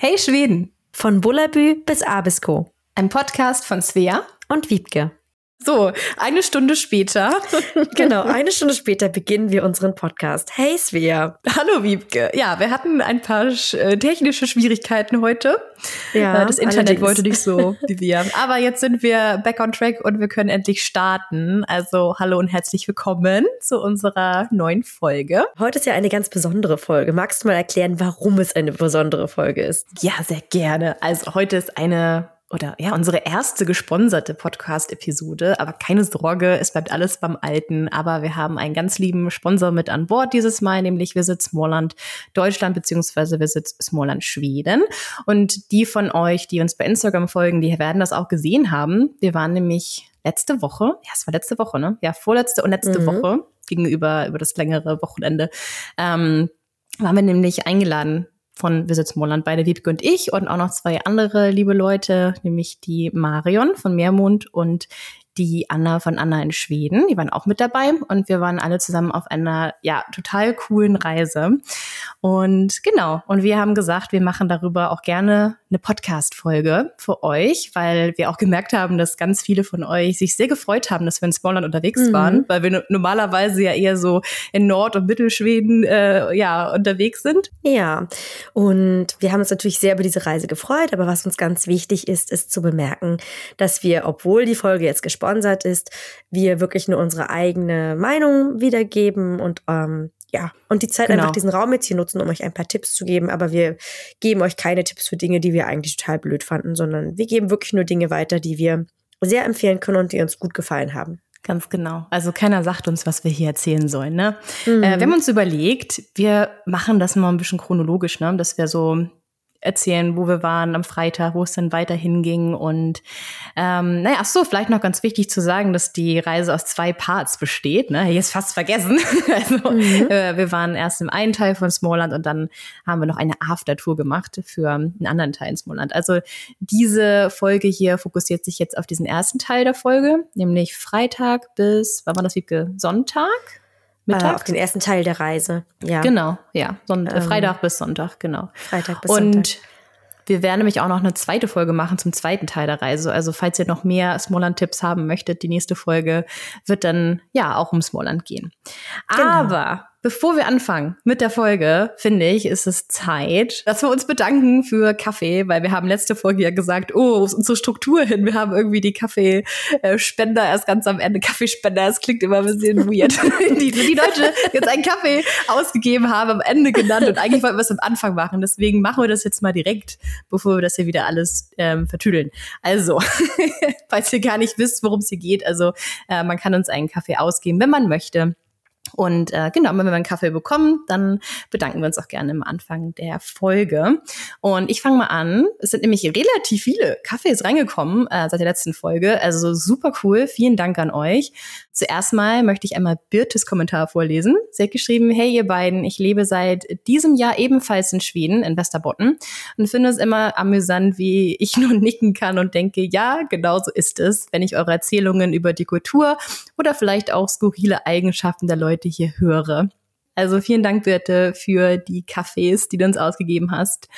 Hey Schweden! Von Bullabü bis Abisko. Ein Podcast von Svea und Wiebke. So, eine Stunde später. genau, eine Stunde später beginnen wir unseren Podcast. Hey Svea. Hallo Wiebke. Ja, wir hatten ein paar äh, technische Schwierigkeiten heute. Ja, äh, das Internet allerdings. wollte nicht so wie wir. Aber jetzt sind wir back on track und wir können endlich starten. Also hallo und herzlich willkommen zu unserer neuen Folge. Heute ist ja eine ganz besondere Folge. Magst du mal erklären, warum es eine besondere Folge ist? Ja, sehr gerne. Also heute ist eine oder ja, unsere erste gesponserte Podcast-Episode. Aber keine Sorge, es bleibt alles beim Alten. Aber wir haben einen ganz lieben Sponsor mit an Bord dieses Mal, nämlich Visit Smallland Deutschland beziehungsweise Visit Smallland Schweden. Und die von euch, die uns bei Instagram folgen, die werden das auch gesehen haben. Wir waren nämlich letzte Woche, ja, es war letzte Woche, ne? Ja, vorletzte und letzte mhm. Woche gegenüber über das längere Wochenende. Ähm, waren wir nämlich eingeladen von Visit Smallland, beide Wiebke und ich und auch noch zwei andere liebe Leute, nämlich die Marion von Meermond und die Anna von Anna in Schweden. Die waren auch mit dabei und wir waren alle zusammen auf einer ja total coolen Reise. Und genau, und wir haben gesagt, wir machen darüber auch gerne eine Podcast-Folge für euch, weil wir auch gemerkt haben, dass ganz viele von euch sich sehr gefreut haben, dass wir in Smallland unterwegs mhm. waren, weil wir normalerweise ja eher so in Nord- und Mittelschweden äh, ja unterwegs sind. Ja, und wir haben uns natürlich sehr über diese Reise gefreut, aber was uns ganz wichtig ist, ist zu bemerken, dass wir, obwohl die Folge jetzt gesponsert gesponsert ist, wir wirklich nur unsere eigene Meinung wiedergeben und ähm, ja, und die Zeit genau. einfach diesen Raum jetzt hier nutzen, um euch ein paar Tipps zu geben. Aber wir geben euch keine Tipps für Dinge, die wir eigentlich total blöd fanden, sondern wir geben wirklich nur Dinge weiter, die wir sehr empfehlen können und die uns gut gefallen haben. Ganz genau. Also keiner sagt uns, was wir hier erzählen sollen. Ne? Mhm. Äh, wir haben uns überlegt, wir machen das mal ein bisschen chronologisch, ne? dass wir so erzählen, wo wir waren am Freitag, wo es dann weiterhin ging. Und ähm, naja, ach so, vielleicht noch ganz wichtig zu sagen, dass die Reise aus zwei Parts besteht. Ne? Jetzt fast vergessen. also mhm. äh, wir waren erst im einen Teil von Smallland und dann haben wir noch eine Aftertour gemacht für einen anderen Teil in Smallland. Also diese Folge hier fokussiert sich jetzt auf diesen ersten Teil der Folge, nämlich Freitag bis, wann war das, Wiebke? Sonntag? Mittag? Äh, auf den ersten Teil der Reise, ja. Genau, ja. Sonntag, ähm, Freitag bis Sonntag, genau. Freitag bis Und Sonntag. wir werden nämlich auch noch eine zweite Folge machen zum zweiten Teil der Reise. Also falls ihr noch mehr Smallland-Tipps haben möchtet, die nächste Folge wird dann ja auch um Smallland gehen. Genau. Aber Bevor wir anfangen mit der Folge, finde ich, ist es Zeit, dass wir uns bedanken für Kaffee, weil wir haben letzte Folge ja gesagt, oh, wo ist unsere Struktur hin? Wir haben irgendwie die Kaffeespender erst ganz am Ende. Kaffeespender, das klingt immer ein bisschen weird. die, die Leute jetzt einen Kaffee ausgegeben haben, am Ende genannt und eigentlich wollten wir es am Anfang machen. Deswegen machen wir das jetzt mal direkt, bevor wir das hier wieder alles ähm, vertüdeln. Also, falls ihr gar nicht wisst, worum es hier geht, also äh, man kann uns einen Kaffee ausgeben, wenn man möchte. Und äh, genau, wenn wir einen Kaffee bekommen, dann bedanken wir uns auch gerne am Anfang der Folge. Und ich fange mal an. Es sind nämlich relativ viele Kaffees reingekommen äh, seit der letzten Folge. Also super cool. Vielen Dank an euch. Zuerst mal möchte ich einmal Birtes Kommentar vorlesen. Sie hat geschrieben, hey ihr beiden, ich lebe seit diesem Jahr ebenfalls in Schweden, in Westerbotten und finde es immer amüsant, wie ich nur nicken kann und denke, ja, genau so ist es, wenn ich eure Erzählungen über die Kultur oder vielleicht auch skurrile Eigenschaften der Leute hier höre. Also vielen Dank, Birte, für die Kaffees, die du uns ausgegeben hast.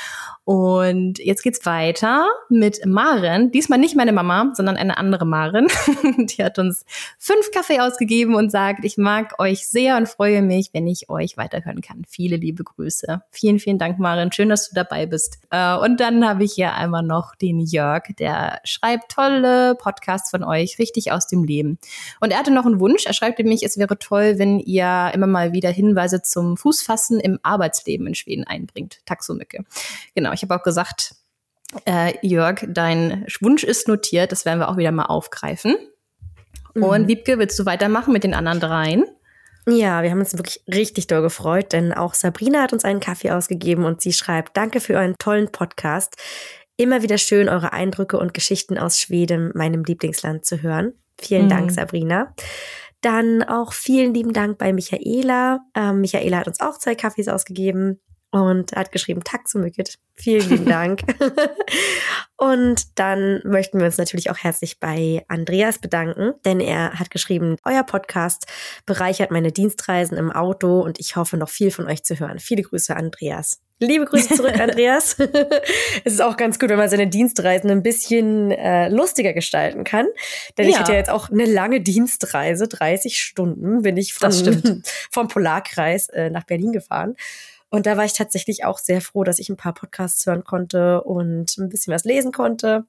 Und jetzt geht's weiter mit Maren. Diesmal nicht meine Mama, sondern eine andere Maren. Die hat uns fünf Kaffee ausgegeben und sagt, ich mag euch sehr und freue mich, wenn ich euch weiterhören kann. Viele liebe Grüße. Vielen, vielen Dank, Maren. Schön, dass du dabei bist. Äh, und dann habe ich hier einmal noch den Jörg, der schreibt tolle Podcasts von euch, richtig aus dem Leben. Und er hatte noch einen Wunsch. Er schreibt nämlich, es wäre toll, wenn ihr immer mal wieder Hinweise zum Fußfassen im Arbeitsleben in Schweden einbringt. Taxomücke. Genau ich habe auch gesagt, äh, Jörg, dein Wunsch ist notiert, das werden wir auch wieder mal aufgreifen. Mhm. Und Wiebke, willst du weitermachen mit den anderen dreien? Ja, wir haben uns wirklich richtig doll gefreut, denn auch Sabrina hat uns einen Kaffee ausgegeben und sie schreibt, danke für euren tollen Podcast. Immer wieder schön, eure Eindrücke und Geschichten aus Schweden, meinem Lieblingsland, zu hören. Vielen mhm. Dank, Sabrina. Dann auch vielen lieben Dank bei Michaela. Ähm, Michaela hat uns auch zwei Kaffees ausgegeben und hat geschrieben, Taxumücket. Vielen lieben Dank. und dann möchten wir uns natürlich auch herzlich bei Andreas bedanken, denn er hat geschrieben, euer Podcast bereichert meine Dienstreisen im Auto und ich hoffe noch viel von euch zu hören. Viele Grüße, Andreas. Liebe Grüße zurück, Andreas. es ist auch ganz gut, wenn man seine Dienstreisen ein bisschen äh, lustiger gestalten kann. Denn ja. ich hatte ja jetzt auch eine lange Dienstreise, 30 Stunden bin ich von, vom Polarkreis äh, nach Berlin gefahren. Und da war ich tatsächlich auch sehr froh, dass ich ein paar Podcasts hören konnte und ein bisschen was lesen konnte.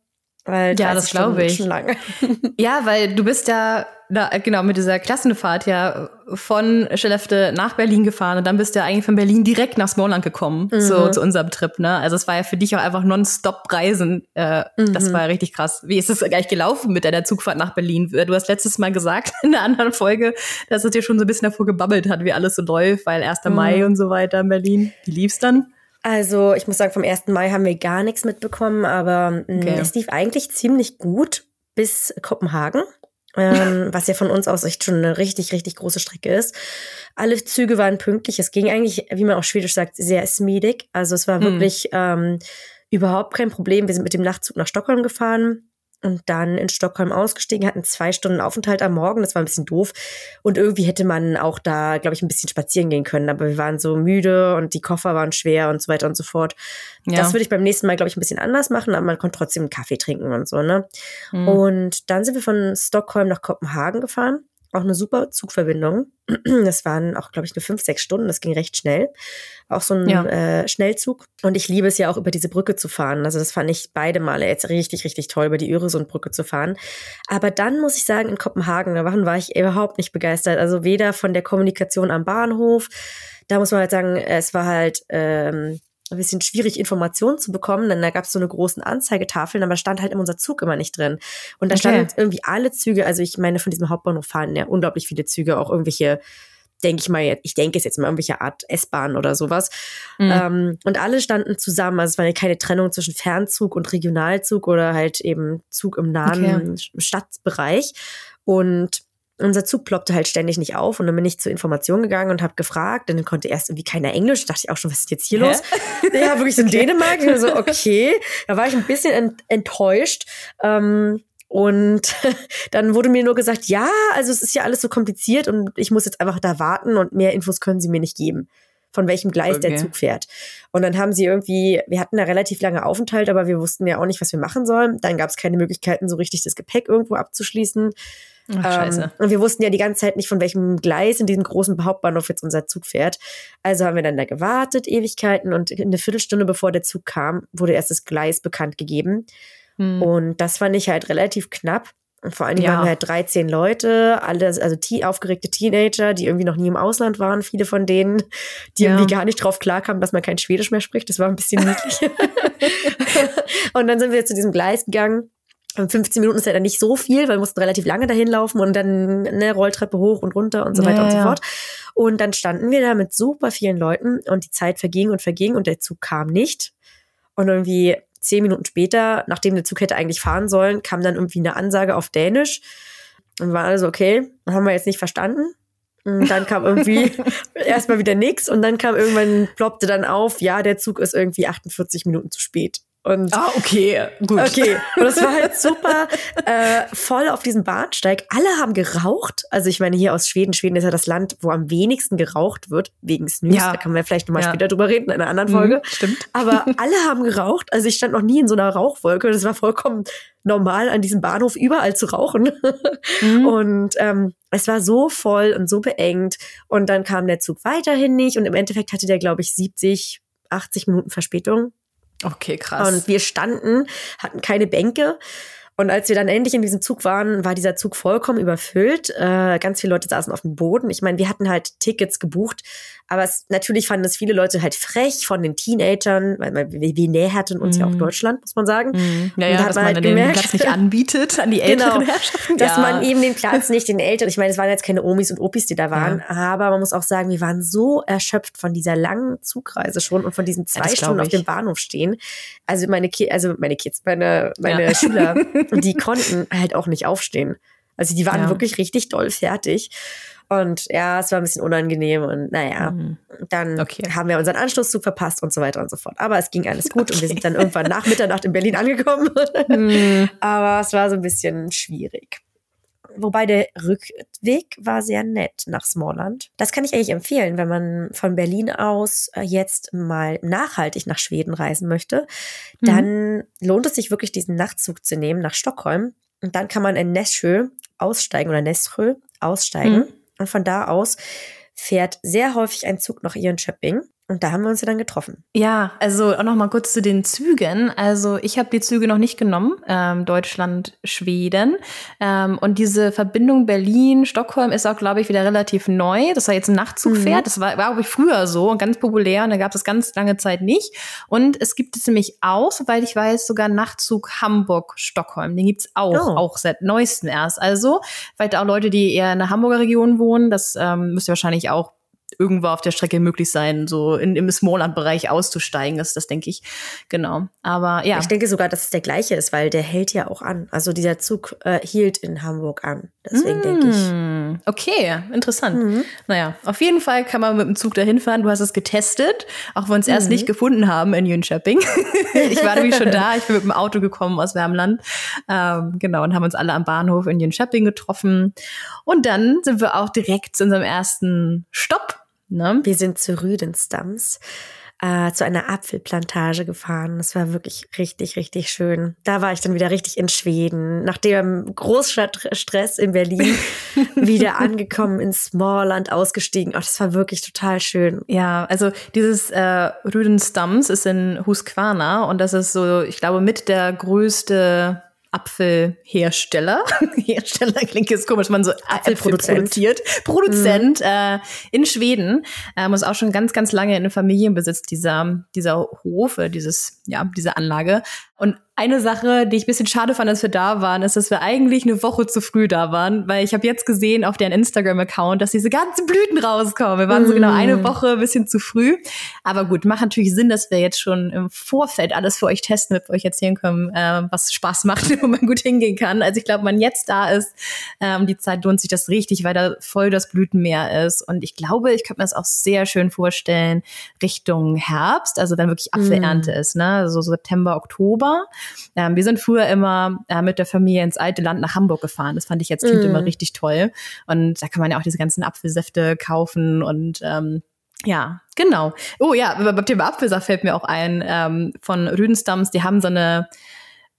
Weil ja, das glaube ich. Schon lange. ja, weil du bist ja na, genau mit dieser Klassenfahrt ja von Skellefte nach Berlin gefahren und dann bist du ja eigentlich von Berlin direkt nach Smallland gekommen mhm. so, zu unserem Trip. Ne? Also es war ja für dich auch einfach nonstop Reisen. Äh, mhm. Das war ja richtig krass. Wie ist es gleich gelaufen mit deiner Zugfahrt nach Berlin? Du hast letztes Mal gesagt in einer anderen Folge, dass es dir schon so ein bisschen davor gebabbelt hat, wie alles so läuft, weil 1. Mhm. Mai und so weiter in Berlin. Wie lief's dann? Also ich muss sagen, vom 1. Mai haben wir gar nichts mitbekommen, aber mm, okay. es lief eigentlich ziemlich gut bis Kopenhagen. ähm, was ja von uns aus echt schon eine richtig, richtig große Strecke ist. Alle Züge waren pünktlich. Es ging eigentlich, wie man auch Schwedisch sagt, sehr smidig. Also es war hm. wirklich ähm, überhaupt kein Problem. Wir sind mit dem Nachtzug nach Stockholm gefahren und dann in Stockholm ausgestiegen, hatten zwei Stunden Aufenthalt am Morgen, das war ein bisschen doof. Und irgendwie hätte man auch da, glaube ich, ein bisschen spazieren gehen können, aber wir waren so müde und die Koffer waren schwer und so weiter und so fort. Ja. Das würde ich beim nächsten Mal, glaube ich, ein bisschen anders machen, aber man konnte trotzdem einen Kaffee trinken und so, ne? Mhm. Und dann sind wir von Stockholm nach Kopenhagen gefahren auch eine super Zugverbindung. Das waren auch, glaube ich, nur fünf, sechs Stunden. Das ging recht schnell. Auch so ein ja. äh, Schnellzug. Und ich liebe es ja auch, über diese Brücke zu fahren. Also das fand ich beide Male jetzt richtig, richtig toll, über die Öresundbrücke zu fahren. Aber dann muss ich sagen, in Kopenhagen, da war ich überhaupt nicht begeistert. Also weder von der Kommunikation am Bahnhof. Da muss man halt sagen, es war halt ähm, ein bisschen schwierig, Informationen zu bekommen, denn da gab es so eine großen Anzeigetafeln, aber stand halt in unser Zug immer nicht drin. Und da okay. standen irgendwie alle Züge, also ich meine, von diesem Hauptbahnhof fahren ja unglaublich viele Züge, auch irgendwelche denke ich mal, ich denke es jetzt mal irgendwelche Art S-Bahn oder sowas. Mhm. Ähm, und alle standen zusammen. Also es war ja keine Trennung zwischen Fernzug und Regionalzug oder halt eben Zug im nahen okay. Stadtbereich. Und unser Zug ploppte halt ständig nicht auf und dann bin ich zur Information gegangen und habe gefragt. Dann konnte erst irgendwie keiner Englisch. Da dachte ich auch schon, was ist jetzt hier Hä? los? Ja, wirklich so in Dänemark. Ich so, okay. Da war ich ein bisschen ent enttäuscht. Ähm, und dann wurde mir nur gesagt, ja, also es ist ja alles so kompliziert und ich muss jetzt einfach da warten und mehr Infos können sie mir nicht geben von welchem Gleis okay. der Zug fährt. Und dann haben sie irgendwie, wir hatten da relativ lange Aufenthalt, aber wir wussten ja auch nicht, was wir machen sollen. Dann gab es keine Möglichkeiten, so richtig das Gepäck irgendwo abzuschließen. Ach, ähm, und wir wussten ja die ganze Zeit nicht, von welchem Gleis in diesem großen Hauptbahnhof jetzt unser Zug fährt. Also haben wir dann da gewartet, Ewigkeiten, und eine Viertelstunde bevor der Zug kam, wurde erst das Gleis bekannt gegeben. Hm. Und das fand ich halt relativ knapp. Und vor allen Dingen ja. waren wir halt 13 Leute, alle, also die aufgeregte Teenager, die irgendwie noch nie im Ausland waren, viele von denen, die ja. irgendwie gar nicht drauf klarkamen, dass man kein Schwedisch mehr spricht. Das war ein bisschen niedlich. und dann sind wir zu diesem Gleis gegangen 15 Minuten ist ja dann nicht so viel, weil wir mussten relativ lange dahin laufen und dann eine Rolltreppe hoch und runter und so weiter ja, und so fort. Und dann standen wir da mit super vielen Leuten und die Zeit verging und verging und der Zug kam nicht. Und irgendwie zehn Minuten später, nachdem der Zug hätte eigentlich fahren sollen, kam dann irgendwie eine Ansage auf Dänisch. Und war also okay, haben wir jetzt nicht verstanden. Und dann kam irgendwie erstmal wieder nichts und dann kam irgendwann, ploppte dann auf, ja, der Zug ist irgendwie 48 Minuten zu spät. Und ah, okay, gut. Okay. Und das war halt super äh, voll auf diesem Bahnsteig. Alle haben geraucht. Also ich meine, hier aus Schweden, Schweden ist ja das Land, wo am wenigsten geraucht wird, wegen Snooze. Ja. Da können wir vielleicht nochmal ja. später drüber reden, in einer anderen Folge. Mhm, stimmt. Aber alle haben geraucht. Also ich stand noch nie in so einer Rauchwolke. Das war vollkommen normal, an diesem Bahnhof überall zu rauchen. Mhm. Und ähm, es war so voll und so beengt. Und dann kam der Zug weiterhin nicht. Und im Endeffekt hatte der, glaube ich, 70, 80 Minuten Verspätung. Okay, krass. Und wir standen, hatten keine Bänke. Und als wir dann endlich in diesem Zug waren, war dieser Zug vollkommen überfüllt. Äh, ganz viele Leute saßen auf dem Boden. Ich meine, wir hatten halt Tickets gebucht, aber es, natürlich fanden es viele Leute halt frech von den Teenagern, weil wir, wir näherten uns mm. ja auch mhm. Deutschland, muss man sagen. Mm. Ja, ja, da dass man, halt gemerkt, den Platz nicht anbietet an die älteren genau, Herrschaften. Dass ja. man eben den Platz nicht den Eltern, ich meine, es waren jetzt keine Omis und Opis, die da waren, ja. aber man muss auch sagen, wir waren so erschöpft von dieser langen Zugreise schon und von diesen zwei ja, Stunden auf dem Bahnhof stehen. Also meine, Ki also meine Kids, meine, meine Schüler, die konnten halt auch nicht aufstehen. Also die waren wirklich richtig doll fertig. Und ja, es war ein bisschen unangenehm und naja, mhm. dann okay. haben wir unseren Anschlusszug verpasst und so weiter und so fort. Aber es ging alles gut okay. und wir sind dann irgendwann nach Mitternacht in Berlin angekommen. Mhm. Aber es war so ein bisschen schwierig. Wobei der Rückweg war sehr nett nach Smallland. Das kann ich eigentlich empfehlen, wenn man von Berlin aus äh, jetzt mal nachhaltig nach Schweden reisen möchte. Dann mhm. lohnt es sich wirklich, diesen Nachtzug zu nehmen nach Stockholm. Und dann kann man in Nässjö aussteigen oder Nässjö aussteigen. Mhm. Und von da aus fährt sehr häufig ein Zug nach Jönköping. Und da haben wir uns ja dann getroffen. Ja, also auch noch mal kurz zu den Zügen. Also ich habe die Züge noch nicht genommen, ähm, Deutschland, Schweden. Ähm, und diese Verbindung Berlin-Stockholm ist auch, glaube ich, wieder relativ neu, dass er jetzt ein Nachtzug mhm. fährt. Das war, war glaube ich, früher so und ganz populär und da gab es ganz lange Zeit nicht. Und es gibt es nämlich auch, soweit ich weiß, sogar Nachtzug Hamburg-Stockholm. Den gibt's auch, oh. auch seit neuestem erst. Also vielleicht auch Leute, die eher in der Hamburger Region wohnen, das ähm, müsst ihr wahrscheinlich auch irgendwo auf der Strecke möglich sein, so in, im Smallland-Bereich auszusteigen. Das, das denke ich. Genau. Aber ja. Ich denke sogar, dass es der gleiche ist, weil der hält ja auch an. Also dieser Zug äh, hielt in Hamburg an. Deswegen mm, denke ich. Okay, interessant. Mhm. Naja, auf jeden Fall kann man mit dem Zug dahin fahren. Du hast es getestet, auch wenn wir uns mhm. erst nicht gefunden haben in Jönköping. ich war nämlich schon da. Ich bin mit dem Auto gekommen aus Wärmland. Ähm, genau, und haben uns alle am Bahnhof in Jönköping getroffen. Und dann sind wir auch direkt zu unserem ersten Stopp Ne? Wir sind zu Rüdenstams äh, zu einer Apfelplantage gefahren. Das war wirklich richtig, richtig schön. Da war ich dann wieder richtig in Schweden. Nach dem Großstadtstress in Berlin wieder angekommen in Smallland ausgestiegen. Ach, das war wirklich total schön. Ja, also dieses äh, Rüdenstams ist in Husqvarna und das ist so, ich glaube, mit der größte Apfelhersteller. Hersteller klingt jetzt komisch, man so Apfelproduzent. produziert. Produzent mhm. äh, in Schweden. Ähm, ist auch schon ganz, ganz lange in Familienbesitz dieser, dieser Hofe, dieses, ja, diese Anlage. Und eine Sache, die ich ein bisschen schade fand, dass wir da waren, ist, dass wir eigentlich eine Woche zu früh da waren, weil ich habe jetzt gesehen auf deren Instagram-Account, dass diese ganzen Blüten rauskommen. Wir waren mm. so genau eine mm. Woche ein bisschen zu früh. Aber gut, macht natürlich Sinn, dass wir jetzt schon im Vorfeld alles für euch testen, damit wir euch erzählen können, äh, was Spaß macht, wo man gut hingehen kann. Also ich glaube, wenn man jetzt da ist, ähm, die Zeit lohnt sich das richtig, weil da voll das Blütenmeer ist. Und ich glaube, ich könnte mir das auch sehr schön vorstellen, Richtung Herbst, also wenn wirklich Apfelernte mm. ist, ne? Also September, Oktober. Ähm, wir sind früher immer äh, mit der Familie ins alte Land nach Hamburg gefahren. Das fand ich jetzt Kind mm. immer richtig toll. Und da kann man ja auch diese ganzen Apfelsäfte kaufen und ähm, ja, genau. Oh ja, beim Thema Apfelsaft fällt mir auch ein ähm, von Rüdenstams. Die haben so eine,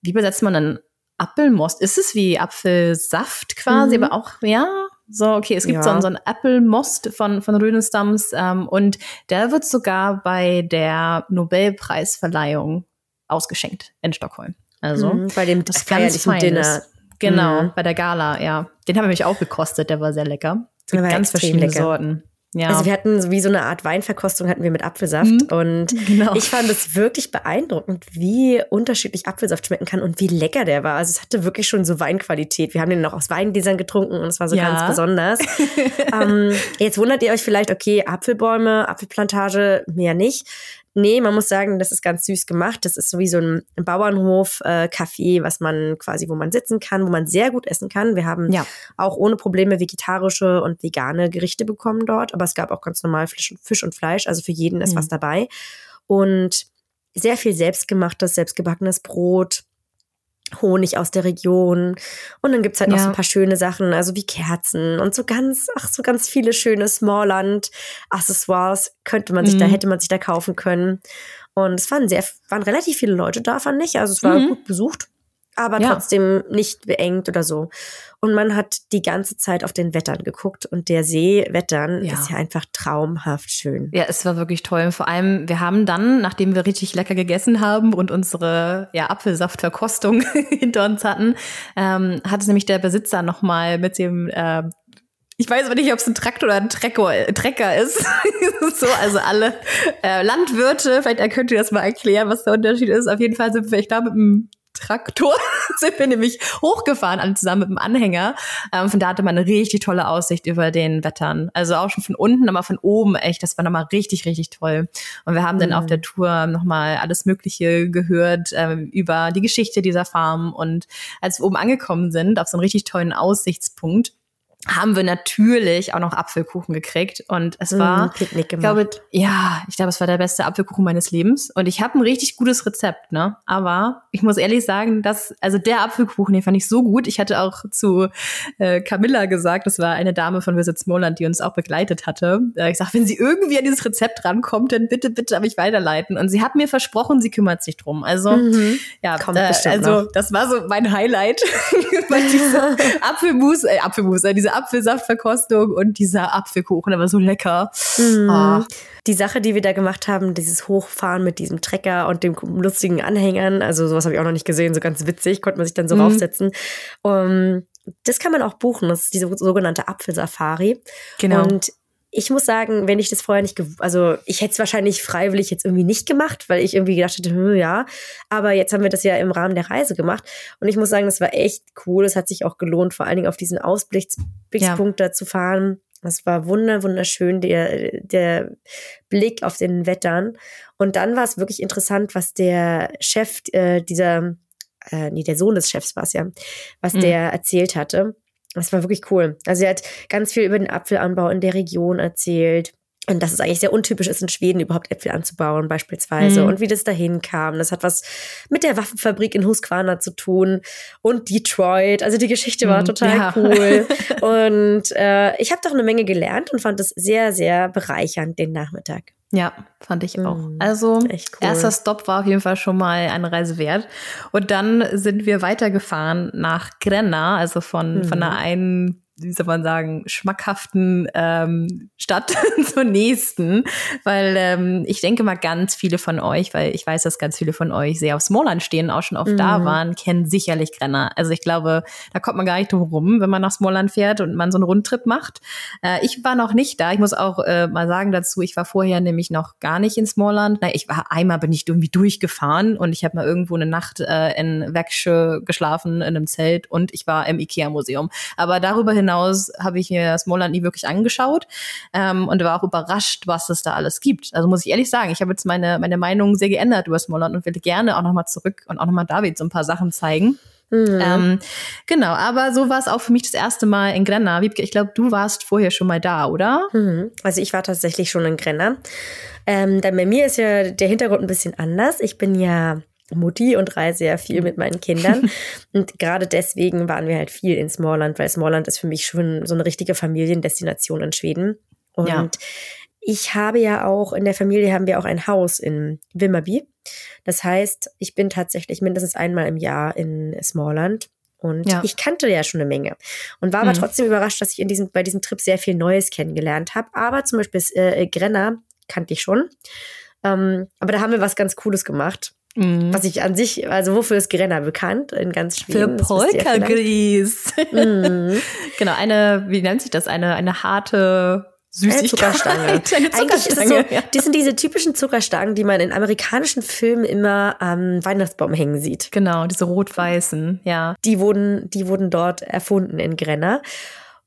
wie übersetzt man denn Apfelmost? Ist es wie Apfelsaft quasi, mhm. aber auch, ja, so, okay, es gibt ja. so, so einen Apple-Most von, von Rüdenstams ähm, und der wird sogar bei der Nobelpreisverleihung ausgeschenkt in Stockholm. Also mhm, bei dem das feierlichen Dinner. Genau, mhm. bei der Gala, ja. Den haben wir mich auch gekostet, der war sehr lecker. Es gibt ganz verschiedene lecker. Sorten. Ja. Also wir hatten wie so eine Art Weinverkostung hatten wir mit Apfelsaft mhm. und genau. ich fand es wirklich beeindruckend, wie unterschiedlich Apfelsaft schmecken kann und wie lecker der war. Also es hatte wirklich schon so Weinqualität. Wir haben den noch aus Weingläsern getrunken und es war so ja. ganz besonders. ähm, jetzt wundert ihr euch vielleicht, okay, Apfelbäume, Apfelplantage, mehr nicht. Nee, man muss sagen, das ist ganz süß gemacht. Das ist so wie so ein Bauernhof-Café, äh, was man quasi, wo man sitzen kann, wo man sehr gut essen kann. Wir haben ja. auch ohne Probleme vegetarische und vegane Gerichte bekommen dort, aber es gab auch ganz normal Fisch, Fisch und Fleisch, also für jeden ist mhm. was dabei. Und sehr viel selbstgemachtes, selbstgebackenes Brot, Honig aus der Region. Und dann gibt's halt ja. noch so ein paar schöne Sachen, also wie Kerzen und so ganz, ach, so ganz viele schöne Smallland-Accessoires könnte man sich mhm. da, hätte man sich da kaufen können. Und es waren sehr, waren relativ viele Leute da, fand ich. Also es war mhm. gut besucht aber ja. trotzdem nicht beengt oder so. Und man hat die ganze Zeit auf den Wettern geguckt und der See Wettern ja. ist ja einfach traumhaft schön. Ja, es war wirklich toll. Vor allem, wir haben dann, nachdem wir richtig lecker gegessen haben und unsere ja, Apfelsaftverkostung hinter uns hatten, ähm, hat es nämlich der Besitzer nochmal mit dem äh, ich weiß aber nicht, ob es ein Traktor oder ein Trecker, Trecker ist. so, also alle äh, Landwirte, vielleicht könnt ihr das mal erklären, was der Unterschied ist. Auf jeden Fall sind wir, ich glaube, mit einem Traktor sind wir nämlich hochgefahren, alle zusammen mit dem Anhänger. Ähm, von da hatte man eine richtig tolle Aussicht über den Wettern. Also auch schon von unten, aber von oben echt. Das war nochmal richtig, richtig toll. Und wir haben mhm. dann auf der Tour nochmal alles Mögliche gehört ähm, über die Geschichte dieser Farm. Und als wir oben angekommen sind, auf so einen richtig tollen Aussichtspunkt, haben wir natürlich auch noch Apfelkuchen gekriegt und es war, Mm, Picknick ich glaube, ja, ich glaube, es war der beste Apfelkuchen meines Lebens und ich habe ein richtig gutes Rezept, ne? Aber ich muss ehrlich sagen, dass also der Apfelkuchen, den fand ich so gut. Ich hatte auch zu äh, Camilla gesagt, das war eine Dame von Visit Smoland, die uns auch begleitet hatte. Äh, ich sag, wenn sie irgendwie an dieses Rezept rankommt, dann bitte, bitte an mich weiterleiten. Und sie hat mir versprochen, sie kümmert sich drum. Also Mhm. ja, Kommt äh, also noch. das war so mein Highlight, weil diese Apfelmus, äh, Apfelmus, äh, diese Apfelsaftverkostung und dieser Apfelkuchen, der war so lecker. Mhm. Ah. Die Sache, die wir da gemacht haben, dieses Hochfahren mit diesem Trecker und dem lustigen Anhängern, also sowas habe ich auch noch nicht gesehen, so ganz witzig, konnte man sich dann so Mhm. raufsetzen. Um, das kann man auch buchen, das ist diese sogenannte Apfelsafari. Genau. Und ich muss sagen, wenn ich das vorher nicht, also ich hätte es wahrscheinlich freiwillig jetzt irgendwie nicht gemacht, weil ich irgendwie gedacht hätte, hm, ja, aber jetzt haben wir das ja im Rahmen der Reise gemacht und ich muss sagen, das war echt cool, es hat sich auch gelohnt, vor allen Dingen auf diesen Ausblickspunkt da zu fahren. Das war wunder, wunderschön, der, der Blick auf den Wettern. Und dann war es wirklich interessant, was der Chef äh, dieser, äh, nee, der Sohn des Chefs war es ja, was Mhm. der erzählt hatte. Das war wirklich cool. Also er hat ganz viel über den Apfelanbau in der Region erzählt. Und dass es eigentlich sehr untypisch ist, in Schweden überhaupt Äpfel anzubauen, beispielsweise. Mhm. Und wie das dahin kam. Das hat was mit der Waffenfabrik in Husqvarna zu tun. Und Detroit. Also die Geschichte war Mhm, total ja. cool. Und äh, ich habe doch eine Menge gelernt und fand es sehr, sehr bereichernd, den Nachmittag. Ja, fand ich auch. Mhm. Also cool. erster Stopp war auf jeden Fall schon mal eine Reise wert. Und dann sind wir weitergefahren nach Grenna, also von, Mhm. von der einen wie soll man sagen, schmackhaften ähm, Stadt zur nächsten. Weil ähm, ich denke mal, ganz viele von euch, weil ich weiß, dass ganz viele von euch sehr auf Smallland stehen, auch schon oft da Mhm. waren, kennen sicherlich Grenna. Also ich glaube, da kommt man gar nicht drum rum, wenn man nach Smallland fährt und man so einen Rundtrip macht. Äh, ich war noch nicht da. Ich muss auch äh, mal sagen dazu, ich war vorher nämlich noch gar nicht in Smallland. Nein, ich war einmal bin ich irgendwie durchgefahren und ich habe mal irgendwo eine Nacht äh, in Växjö geschlafen in einem Zelt und ich war im Ikea Museum. Aber darüber hinaus habe ich mir Smallland nie wirklich angeschaut ähm, und war auch überrascht, was es da alles gibt. Also muss ich ehrlich sagen, ich habe jetzt meine meine Meinung sehr geändert über Smallland und will gerne auch noch mal zurück und auch noch mal David so ein paar Sachen zeigen. Mhm. Ähm, genau, aber so war es auch für mich das erste Mal in Grenna. Wiebke, ich glaube, du warst vorher schon mal da, oder? Mhm. Also ich war tatsächlich schon in Grenna. Ähm, dann bei mir ist ja der Hintergrund ein bisschen anders. Ich bin ja Mutti und reise ja viel mit meinen Kindern. und gerade deswegen waren wir halt viel in Smallland, weil Smallland ist für mich schon so eine richtige Familiendestination in Schweden. Und Ja. ich habe ja auch, in der Familie haben wir auch ein Haus in Vimmerby. Das heißt, ich bin tatsächlich mindestens einmal im Jahr in Smallland. Und Ja. ich kannte ja schon eine Menge. Und war aber Mhm. trotzdem überrascht, dass ich in diesem, bei diesem Trip sehr viel Neues kennengelernt habe. Aber zum Beispiel äh, Grenna kannte ich schon. Ähm, aber da haben wir was ganz Cooles gemacht. Mhm. Was ich an sich, also wofür ist Grenna bekannt in ganz Für Schweden? Vielleicht. Polkagries. Mhm. genau, eine, wie nennt sich das? Eine, eine harte Eine Süßigkeit. Zuckerstange. Eine Eigentlich ist es so, Zuckerstange, ja. das sind diese typischen Zuckerstangen, die man in amerikanischen Filmen immer am Weihnachtsbaum hängen sieht. Genau, diese rot-weißen, ja. Die wurden, die wurden dort erfunden in Grenna.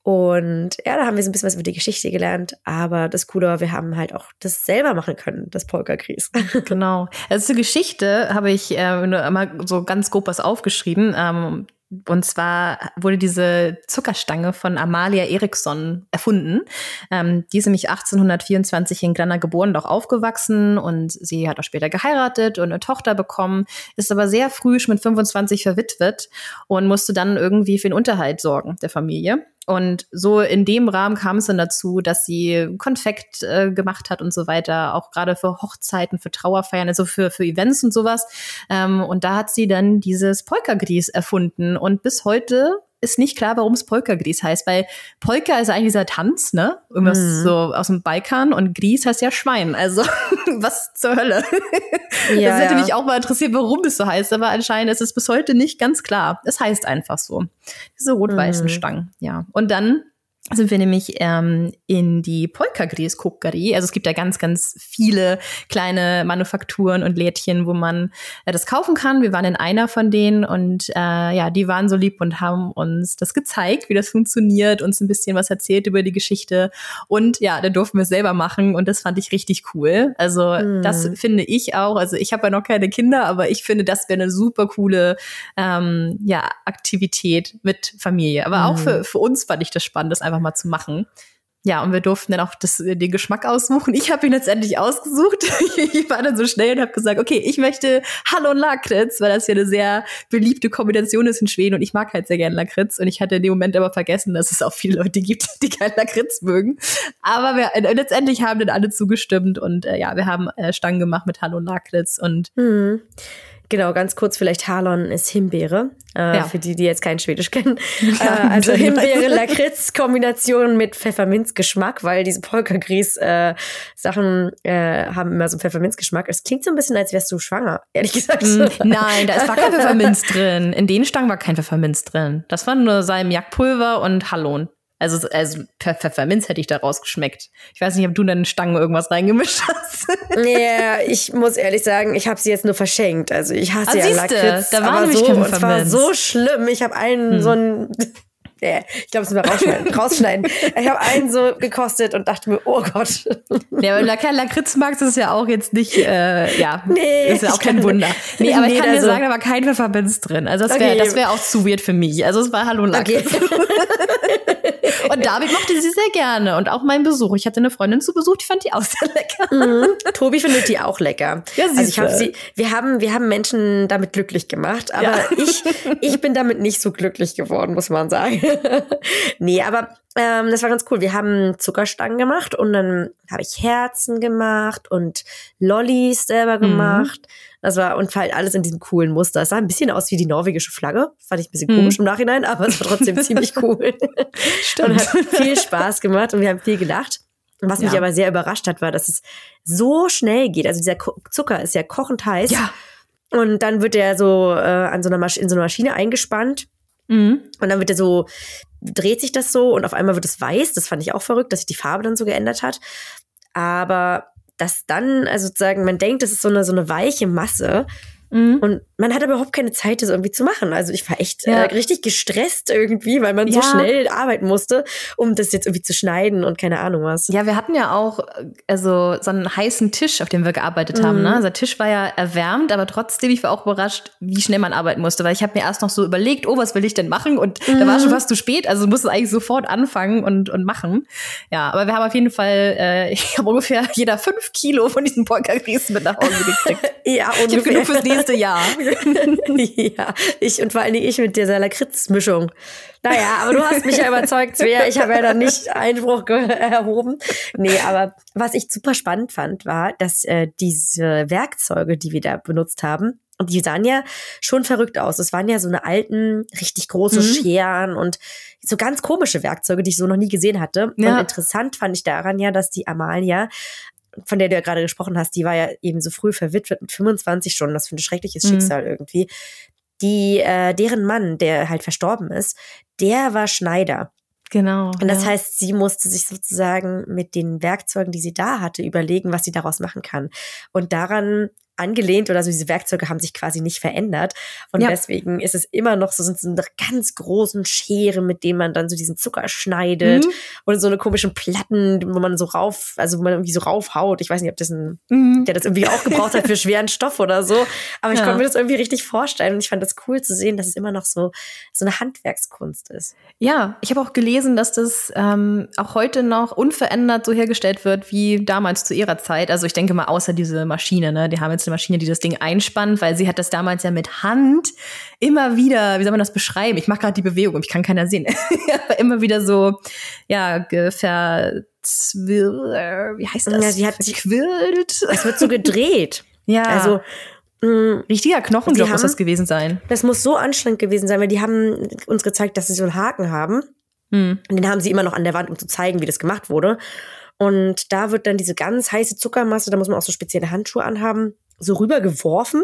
Und ja, da haben wir so ein bisschen was über die Geschichte gelernt. Aber das Coole war, wir haben halt auch das selber machen können, das Polka-Gries. Genau. Also zur Geschichte habe ich äh, nur einmal so ganz grob was aufgeschrieben. Ähm, und zwar wurde diese Zuckerstange von Amalia Eriksson erfunden. Ähm, die ist nämlich 1824 in Grenna geboren und auch aufgewachsen und sie hat auch später geheiratet und eine Tochter bekommen, ist aber sehr früh schon mit 25 verwitwet und musste dann irgendwie für den Unterhalt sorgen der Familie. Und so in dem Rahmen kam es dann dazu, dass sie Konfekt äh, gemacht hat und so weiter, auch gerade für Hochzeiten, für Trauerfeiern, also für, für Events und sowas. Ähm, und da hat sie dann dieses Polka-Gries erfunden. Und bis heute ist nicht klar, warum es Polka-Gries heißt, weil Polka ist eigentlich dieser Tanz, ne? Irgendwas Mhm. so aus dem Balkan und Gries heißt ja Schwein. Also was zur Hölle? Ja, das hätte ja. mich auch mal interessiert, warum es so heißt, aber anscheinend ist es bis heute nicht ganz klar. Es heißt einfach so. Diese rot-weißen Mhm. Stangen, ja. Und dann sind wir nämlich ähm, in die Polka Gries Cookery. Also es gibt da ganz, ganz viele kleine Manufakturen und Lädchen, wo man äh, das kaufen kann. Wir waren in einer von denen und äh, ja, die waren so lieb und haben uns das gezeigt, wie das funktioniert, uns ein bisschen was erzählt über die Geschichte und ja, da durften wir es selber machen und das fand ich richtig cool. Also mm. das finde ich auch. Also ich habe ja noch keine Kinder, aber ich finde, das wäre eine super coole ähm, ja, Aktivität mit Familie. Aber mm. auch für, für uns fand ich das spannend, das einfach einfach mal zu machen. Ja, und wir durften dann auch das, den Geschmack aussuchen. Ich habe ihn letztendlich ausgesucht. ich war dann so schnell und habe gesagt, okay, ich möchte Hallo Lakritz, weil das ja eine sehr beliebte Kombination ist in Schweden und ich mag halt sehr gerne Lakritz. Und ich hatte in dem Moment aber vergessen, dass es auch viele Leute gibt, die kein Lakritz mögen. Aber wir, äh, letztendlich haben dann alle zugestimmt und äh, ja, wir haben äh, Stangen gemacht mit Hallo Lakritz und mhm. Genau, ganz kurz vielleicht Halon ist Himbeere, äh, ja. für die, die jetzt kein Schwedisch kennen. Ja, äh, also Himbeere-Lakritz-Kombination mit Pfefferminzgeschmack, weil diese Polkagries-Sachen äh, äh, haben immer so Pfefferminzgeschmack. Es klingt so ein bisschen, als wärst du schwanger, ehrlich gesagt. Mm, nein, da ist war kein Pfefferminz drin. In den Stangen war kein Pfefferminz drin. Das war nur Salmiakpulver und Hallon. Also, also Pfefferminz hätte ich da rausgeschmeckt. Ich weiß nicht, ob du in deine Stangen irgendwas reingemischt hast. Ja, ich muss ehrlich sagen, ich habe sie jetzt nur verschenkt. Also ich hasse ah, ja siehste, Lakritz, da war aber so, und es war so schlimm. Ich habe einen hm. so einen Yeah, ich glaube, das müssen wir rausschneiden. rausschneiden. Ich habe einen so gekostet und dachte mir, oh Gott. Ja, aber kein Lakritz magst ist ja auch jetzt nicht, äh, ja, nee, ist ja auch kein Wunder. Nee, aber nee, ich kann dir also, sagen, da war kein Pfefferminz drin. Also das wäre okay. das wär auch zu weird für mich. Also es war Hallo Lakritz. Okay. und David mochte sie sehr gerne und auch mein Besuch. Ich hatte eine Freundin zu Besuch, die fand die auch sehr lecker. Mhm. Tobi findet die auch lecker. Ja, also ich habe sie, wir haben, wir haben Menschen damit glücklich gemacht, aber ja. ich, ich bin damit nicht so glücklich geworden, muss man sagen. nee, aber ähm, das war ganz cool. Wir haben Zuckerstangen gemacht und dann habe ich Herzen gemacht und Lollis selber mhm. gemacht. Mhm. Das war und halt alles in diesem coolen Muster. Es sah ein bisschen aus wie die norwegische Flagge. Fand ich ein bisschen mhm. komisch im Nachhinein, aber es war trotzdem ziemlich cool. Stimmt. Und hat viel Spaß gemacht und wir haben viel gelacht. Was ja. mich aber sehr überrascht hat, war, dass es so schnell geht. Also dieser Zucker ist ja kochend heiß. Ja. Und dann wird der so äh, an so einer Masch in so einer Maschine eingespannt. Mhm. Und dann wird er so, dreht sich das so und auf einmal wird es weiß. Das fand ich auch verrückt, dass sich die Farbe dann so geändert hat. Aber dass dann, also sozusagen, man denkt, das ist so eine, so eine weiche Masse. Mhm. Und man hat aber überhaupt keine Zeit, das irgendwie zu machen. Also ich war echt ja. äh, richtig gestresst irgendwie, weil man ja. so schnell arbeiten musste, um das jetzt irgendwie zu schneiden und keine Ahnung was. Ja, wir hatten ja auch äh, also so einen heißen Tisch, auf dem wir gearbeitet mhm. haben. Ne? Unser Tisch war ja erwärmt, aber trotzdem, ich war auch überrascht, wie schnell man arbeiten musste, weil ich habe mir erst noch so überlegt, oh, was will ich denn machen? Und mhm. da war schon fast zu spät, also musste eigentlich sofort anfangen und, und machen. Ja, aber wir haben auf jeden Fall, äh, ich habe ungefähr jeder fünf Kilo von diesen Polka-Grießen mit nach Hause gekriegt. ja, ungefähr. Ich habe genug fürs nächste Jahr. ja, ich und vor allen Dingen ich mit dieser Lakritz-Mischung. Naja, aber du hast mich ja überzeugt, Svea. Ich habe ja dann nicht Einspruch erhoben. Nee, aber was ich super spannend fand, war, dass äh, diese Werkzeuge, die wir da benutzt haben, und die sahen ja schon verrückt aus. Es waren ja so eine alten, richtig große mhm. Scheren und so ganz komische Werkzeuge, die ich so noch nie gesehen hatte. Ja. Und interessant fand ich daran ja, dass die Amalia von der du ja gerade gesprochen hast, die war ja eben so früh verwitwet mit 25 schon. Das finde ich ein schreckliches mhm. Schicksal irgendwie. Die, äh, deren Mann, der halt verstorben ist, der war Schneider. Genau. Und das ja. heißt, sie musste sich sozusagen mit den Werkzeugen, die sie da hatte, überlegen, was sie daraus machen kann. Und daran angelehnt oder so diese Werkzeuge haben sich quasi nicht verändert. Und ja. deswegen ist es immer noch so, sind so ganz großen Scheren, mit denen man dann so diesen Zucker schneidet mhm. und so eine komischen Platten, wo man so rauf, also wo man irgendwie so raufhaut. Ich weiß nicht, ob das ein, mhm. der das irgendwie auch gebraucht hat für schweren Stoff oder so. Aber ich ja. konnte mir das irgendwie richtig vorstellen und ich fand das cool zu sehen, dass es immer noch so, so eine Handwerkskunst ist. Ja, ich habe auch gelesen, dass das ähm, auch heute noch unverändert so hergestellt wird wie damals zu ihrer Zeit. Also ich denke mal, außer diese Maschine, ne, die haben jetzt eine Maschine, die das Ding einspannt, weil sie hat das damals ja mit Hand immer wieder, wie soll man das beschreiben? Ich mache gerade die Bewegung, ich kann keiner sehen. Aber immer wieder so, ja, ver wie heißt das? Ja, sie hat gequillt. Es wird so gedreht. ja. Also mm, Richtiger Knochenjob muss das gewesen sein. Das muss so anstrengend gewesen sein, weil die haben uns gezeigt, dass sie so einen Haken haben. Hm. Und den haben sie immer noch an der Wand, um zu zeigen, wie das gemacht wurde. Und da wird dann diese ganz heiße Zuckermasse, da muss man auch so spezielle Handschuhe anhaben, so rübergeworfen,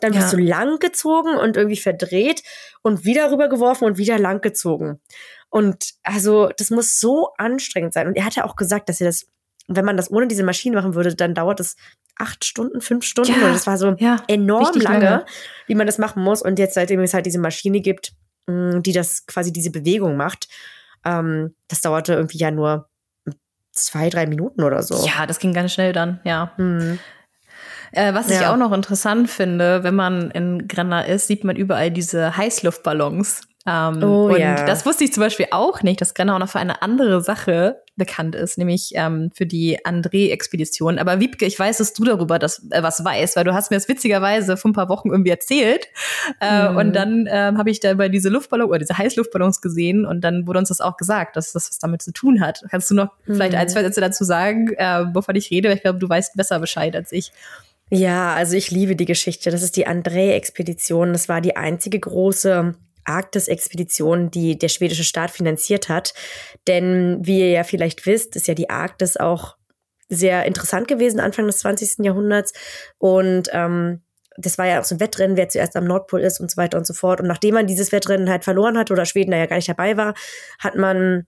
dann ja. wirst du lang gezogen und irgendwie verdreht und wieder rübergeworfen und wieder lang gezogen. Und also, das muss so anstrengend sein. Und er hat ja auch gesagt, dass er das, wenn man das ohne diese Maschine machen würde, dann dauert es acht Stunden, fünf Stunden. Ja, und das war so ja, enorm lange, lange, wie man das machen muss. Und jetzt, seitdem es halt diese Maschine gibt, mm, die das quasi diese Bewegung macht, ähm, das dauerte irgendwie ja nur zwei, drei Minuten oder so. Ja, das ging ganz schnell dann, ja. Hm. Äh, was ja. ich auch noch interessant finde, wenn man in Grenna ist, sieht man überall diese Heißluftballons. Ähm, oh, und ja. das wusste ich zum Beispiel auch nicht, dass Grenna auch noch für eine andere Sache bekannt ist, nämlich ähm, für die André-Expedition. Aber Wiebke, ich weiß, dass du darüber das, äh, was weißt, weil du hast mir das witzigerweise vor ein paar Wochen irgendwie erzählt. Äh, mhm. Und dann ähm, habe ich da bei diese Luftballons oder diese Heißluftballons gesehen und dann wurde uns das auch gesagt, dass das was damit zu tun hat. Kannst du noch mhm. vielleicht ein, zwei Sätze dazu sagen, äh, wovon ich rede? Weil ich glaube, du weißt besser Bescheid als ich. Ja, also ich liebe die Geschichte. Das ist die André-Expedition. Das war die einzige große Arktis-Expedition, die der schwedische Staat finanziert hat. Denn wie ihr ja vielleicht wisst, ist ja die Arktis auch sehr interessant gewesen Anfang des 20. Jahrhunderts. Und ähm, das war ja auch so ein Wettrennen, wer zuerst am Nordpol ist und so weiter und so fort. Und nachdem man dieses Wettrennen halt verloren hat oder Schweden da ja gar nicht dabei war, hat man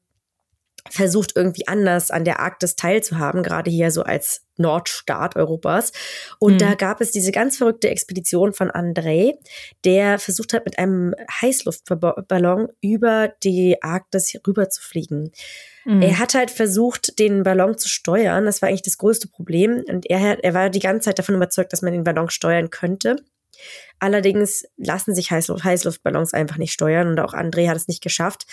versucht irgendwie anders an der Arktis teilzuhaben, gerade hier so als Nordstaat Europas. Und mhm. da gab es diese ganz verrückte Expedition von André, der versucht hat, mit einem Heißluftballon über die Arktis rüber zu fliegen. Mhm. Er hat halt versucht, den Ballon zu steuern. Das war eigentlich das größte Problem. Und er, er war die ganze Zeit davon überzeugt, dass man den Ballon steuern könnte. Allerdings lassen sich Heißluftballons einfach nicht steuern und auch André hat es nicht geschafft.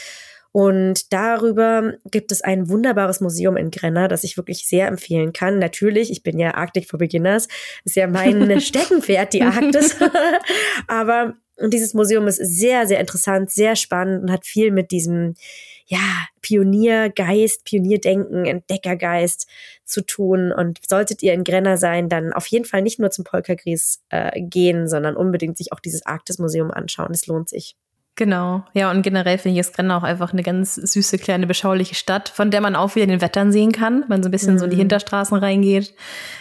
Und darüber gibt es ein wunderbares Museum in Grenna, das ich wirklich sehr empfehlen kann. Natürlich, ich bin ja Arctic for Beginners, ist ja mein Steckenpferd, die Arktis. Aber dieses Museum ist sehr, sehr interessant, sehr spannend und hat viel mit diesem, ja, Pioniergeist, Pionierdenken, Entdeckergeist zu tun. Und solltet ihr in Grenna sein, dann auf jeden Fall nicht nur zum Polkagries äh, gehen, sondern unbedingt sich auch dieses Arktis-Museum anschauen. Es lohnt sich. Genau, ja, und generell finde ich Grenna auch einfach eine ganz süße, kleine, beschauliche Stadt, von der man auch wieder den Wettern sehen kann, wenn man so ein bisschen mhm. so in die mhm. Hinterstraßen reingeht.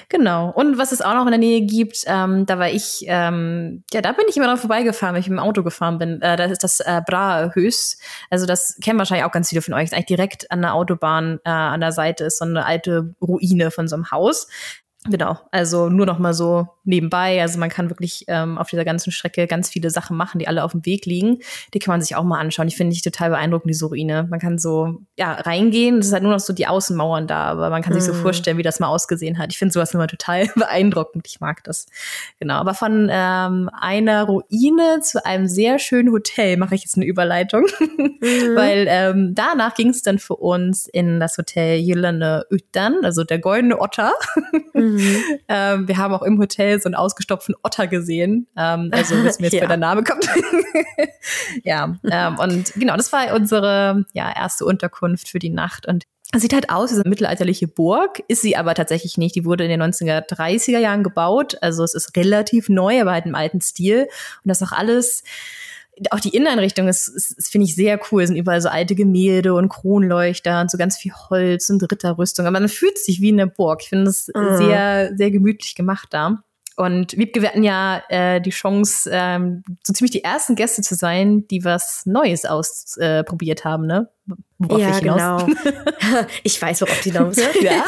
Genau. Und was es auch noch in der Nähe gibt, ähm, da war ich, ähm, ja, da bin ich immer noch vorbeigefahren, wenn ich mit dem Auto gefahren bin. Äh, das ist das äh, Brahehös. Also das kennen wahrscheinlich auch ganz viele von euch. Das ist eigentlich direkt an der Autobahn äh, an der Seite ist so eine alte Ruine von so einem Haus. Genau, also nur noch mal so nebenbei. Also man kann wirklich ähm, auf dieser ganzen Strecke ganz viele Sachen machen, die alle auf dem Weg liegen. Die kann man sich auch mal anschauen. Ich finde ich total beeindruckend, diese Ruine. Man kann so ja reingehen. Es ist halt nur noch so die Außenmauern da, aber man kann mhm. sich so mhm. vorstellen, wie das mal ausgesehen hat. Ich finde sowas immer total beeindruckend. Ich mag das. Genau, aber von ähm, einer Ruine zu einem sehr schönen Hotel mache ich jetzt eine Überleitung, mhm. weil ähm, danach ging es dann für uns in das Hotel Jyllanne Yttern, also der goldene Otter. Mhm. Mhm. Ähm, wir haben auch im Hotel so einen ausgestopften Otter gesehen. Ähm, also wissen wir jetzt, ja. wer der Name kommt. ja, ähm, und genau, das war unsere ja, erste Unterkunft für die Nacht. Und Sieht halt aus wie eine mittelalterliche Burg, ist sie aber tatsächlich nicht. Die wurde in den 1930er Jahren gebaut. Also es ist relativ neu, aber halt im alten Stil. Und das auch alles auch die Inneneinrichtung ist, ist, ist finde ich sehr cool. Es sind überall so alte Gemälde und Kronleuchter und so ganz viel Holz und Ritterrüstung. Aber man fühlt sich wie in der Burg. Ich finde es mhm. sehr, sehr gemütlich gemacht da. Und Wiebke, wir hatten ja äh, die Chance, ähm, so ziemlich die ersten Gäste zu sein, die was Neues ausprobiert äh, haben, ne? Worauf ja, genau. ich weiß, worauf die hinaus ja.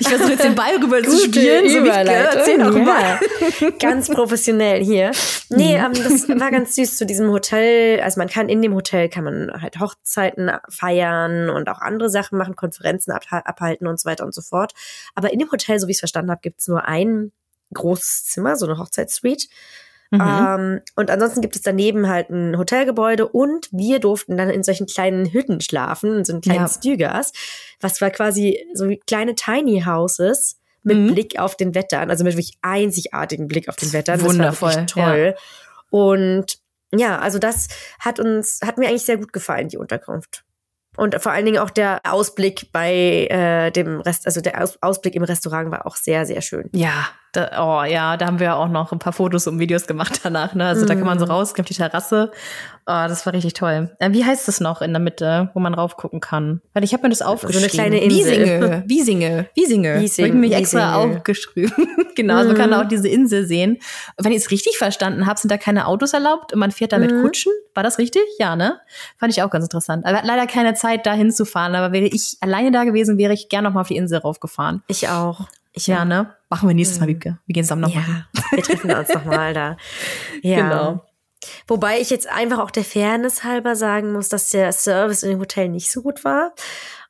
Ich versuche jetzt den Ball rüber zu spielen. So Erzähl doch mal. ganz professionell hier. Nee, mhm. ähm, das war ganz süß zu diesem Hotel. Also man kann in dem Hotel kann man halt Hochzeiten feiern und auch andere Sachen machen, Konferenzen abhalten und so weiter und so fort. Aber in dem Hotel, so wie ich es verstanden habe, gibt es nur ein großes Zimmer, so eine Hochzeitssuite. Mhm. Ähm, und ansonsten gibt es daneben halt ein Hotelgebäude und wir durften dann in solchen kleinen Hütten schlafen, in so einem kleinen ja. Stügers, was war quasi so kleine Tiny Houses mit mhm. Blick auf den Wettern, also mit wirklich einzigartigen Blick auf den Wettern. Wundervoll. Das war toll. Ja. Und ja, also das hat uns, hat mir eigentlich sehr gut gefallen, die Unterkunft. Und vor allen Dingen auch der Ausblick bei äh, dem Rest, also der Aus Ausblick im Restaurant war auch sehr, sehr schön. Ja, da, oh ja, da haben wir auch noch ein paar Fotos und Videos gemacht danach. Ne? Also mm. da kann man so mhm. raus, auf die Terrasse. Oh, das war richtig toll. Äh, wie heißt das noch in der Mitte, wo man raufgucken kann? Weil ich habe mir das aufgeschrieben. So eine kleine Insel. Wisinge, Wisinge, Wisinge. Wiesing, habe ich mir extra aufgeschrieben. genau, also man kann mhm. auch diese Insel sehen. Wenn ich es richtig verstanden habe, sind da keine Autos erlaubt und man fährt da mit mm. Kutschen. War das richtig? Ja, ne? Fand ich auch ganz interessant. Aber leider keine Zeit, da hinzufahren. Aber wäre ich alleine da gewesen, wäre ich gerne noch mal auf die Insel raufgefahren. Ich auch. Ich ja, ne? Machen wir nächstes Mal, mhm. Wiebke. Wir gehen zusammen noch ja, mal. Wir treffen uns noch mal da. Ja. Genau. Wobei ich jetzt einfach auch der Fairness halber sagen muss, dass der Service in dem Hotel nicht so gut war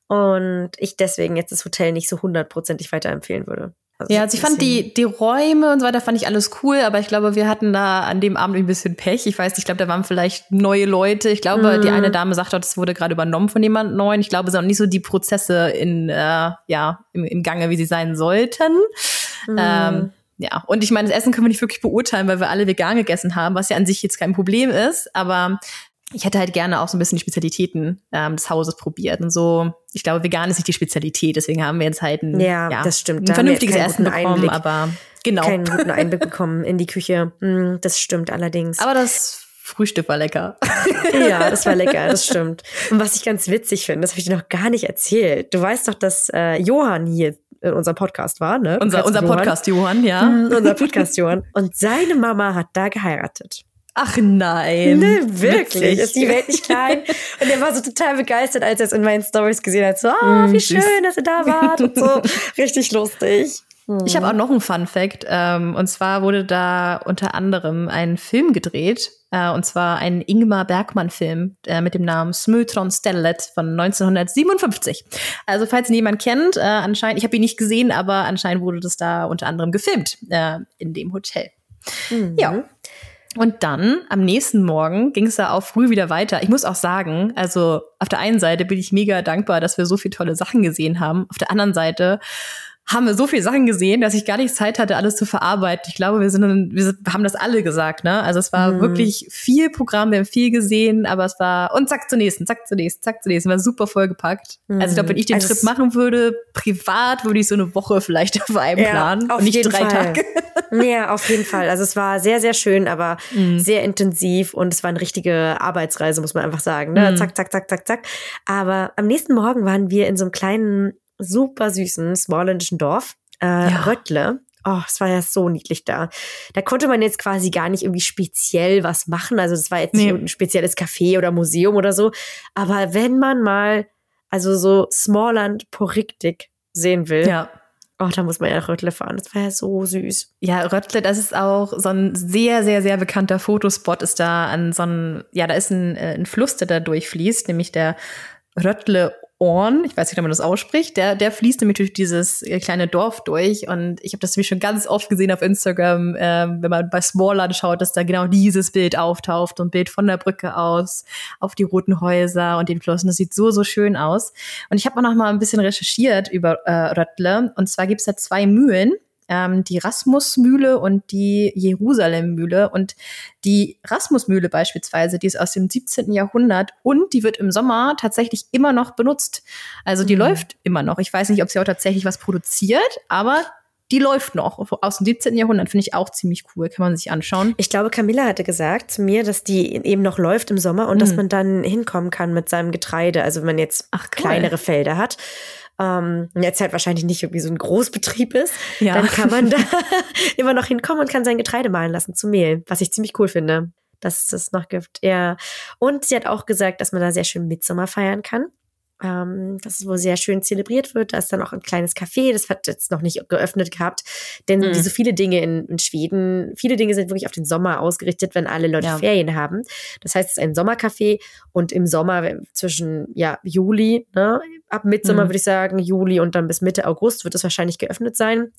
und ich deswegen jetzt das Hotel nicht so hundertprozentig weiterempfehlen würde. Also ja, also ich fand die, die Räume und so weiter fand ich alles cool, aber ich glaube, wir hatten da an dem Abend ein bisschen Pech. Ich weiß nicht, ich glaube, da waren vielleicht neue Leute. Ich glaube, mhm. die eine Dame sagte, das wurde gerade übernommen von jemand Neuen. Ich glaube, es sind auch nicht so die Prozesse in, äh, ja, im, im Gange, wie sie sein sollten. Mhm. Ähm, ja, und ich meine, das Essen können wir nicht wirklich beurteilen, weil wir alle vegan gegessen haben, was ja an sich jetzt kein Problem ist. Aber ich hätte halt gerne auch so ein bisschen die Spezialitäten ähm, des Hauses probiert. Und so, ich glaube, vegan ist nicht die Spezialität, deswegen haben wir jetzt halt ein, ja, ja das stimmt. ein vernünftiges Essen bekommen, Einblick, aber genau. Keinen guten Einblick bekommen in die Küche. Mm, das stimmt allerdings. Aber das Frühstück war lecker. ja, das war lecker, das stimmt. Und was ich ganz witzig finde, das habe ich dir noch gar nicht erzählt. Du weißt doch, dass äh, Johann hier in unserem Podcast war, ne? Unser, unser Podcast Johann, ja. Mm, unser Podcast Johann. Und seine Mama hat da geheiratet. Ach nein. Ne, wirklich. Witzig. Ist die Welt nicht klein? Und er war so total begeistert, als er es in meinen Stories gesehen hat. So, ah, oh, wie schön, dass ihr da wart und so. Richtig lustig. Ich habe auch noch einen Fun Fact. Ähm, und zwar wurde da unter anderem ein Film gedreht. Äh, und zwar ein Ingmar Bergmann-Film äh, mit dem Namen Smultron Stellet von 1957. Also falls ihn jemand kennt, äh, anscheinend, ich habe ihn nicht gesehen, aber anscheinend wurde das da unter anderem gefilmt äh, in dem Hotel. Mhm. Ja. Und dann am nächsten Morgen ging es da auch früh wieder weiter. Ich muss auch sagen, also auf der einen Seite bin ich mega dankbar, dass wir so viele tolle Sachen gesehen haben. Auf der anderen Seite haben wir so viele Sachen gesehen, dass ich gar nicht Zeit hatte, alles zu verarbeiten. Ich glaube, wir sind, wir haben das alle gesagt, ne? Also es war mhm. wirklich viel Programm, wir haben viel gesehen, aber es war und zack zur nächsten, zack zur nächsten, zack zur nächsten, war super vollgepackt. Mhm. Also ich glaube, wenn ich den also Trip machen würde, privat würde ich so eine Woche vielleicht auf einem ja, planen auf und nicht drei Fall. Tage. Ja, auf jeden Fall. Also es war sehr, sehr schön, aber mhm. sehr intensiv und es war eine richtige Arbeitsreise, muss man einfach sagen. Ne? Mhm. Zack, zack, zack, zack, zack. Aber am nächsten Morgen waren wir in so einem kleinen super süßen smallländischen Dorf, äh, ja. Röttle. Oh, es war ja so niedlich da. Da konnte man jetzt quasi gar nicht irgendwie speziell was machen. Also das war jetzt nee. nicht ein spezielles Café oder Museum oder so. Aber wenn man mal, also so Smallland Poriktik sehen will, ja. Oh, da muss man ja nach Röttle fahren. Das war ja so süß. Ja, Röttle, das ist auch so ein sehr, sehr, sehr bekannter Fotospot. Ist da an so einem, ja, da ist ein, äh, ein Fluss, der da durchfließt, nämlich der Röttle Orn, ich weiß nicht, ob man das ausspricht, der, der fließt nämlich durch dieses äh, kleine Dorf durch. Und ich habe das nämlich schon ganz oft gesehen auf Instagram, äh, wenn man bei Smallland schaut, dass da genau dieses Bild auftaucht. Und Bild von der Brücke aus, auf die roten Häuser und den Flossen. Das sieht so, so schön aus. Und ich habe auch noch mal ein bisschen recherchiert über äh, Röttle. Und zwar gibt es da zwei Mühlen ähm, die Rasmusmühle und die Jerusalemmühle. Und die Rasmusmühle beispielsweise, die ist aus dem 17. Jahrhundert und die wird im Sommer tatsächlich immer noch benutzt. Also die mhm. läuft immer noch. Ich weiß nicht, ob sie auch tatsächlich was produziert, aber die läuft noch aus dem 17. Jahrhundert, finde ich auch ziemlich cool, kann man sich anschauen. Ich glaube, Camilla hatte gesagt zu mir, dass die eben noch läuft im Sommer und mhm. dass man dann hinkommen kann mit seinem Getreide, also wenn man jetzt Ach, cool. kleinere Felder hat ähm, jetzt halt wahrscheinlich nicht irgendwie so ein Großbetrieb ist, ja. dann kann man da immer noch hinkommen und kann sein Getreide mahlen lassen zu Mehl, was ich ziemlich cool finde, dass es das noch gibt. Ja. Und sie hat auch gesagt, dass man da sehr schön Mitsommer feiern kann ähm, das ist wohl sehr schön zelebriert wird. Da ist dann auch ein kleines Café, das hat jetzt noch nicht geöffnet gehabt. Denn mhm. wie so viele Dinge in, in, Schweden, viele Dinge sind wirklich auf den Sommer ausgerichtet, wenn alle Leute ja. Ferien haben. Das heißt, es ist ein Sommercafé und im Sommer zwischen ja, Juli, ne, ab Mitsommer mhm. würde ich sagen, Juli und dann bis Mitte August wird es wahrscheinlich geöffnet sein.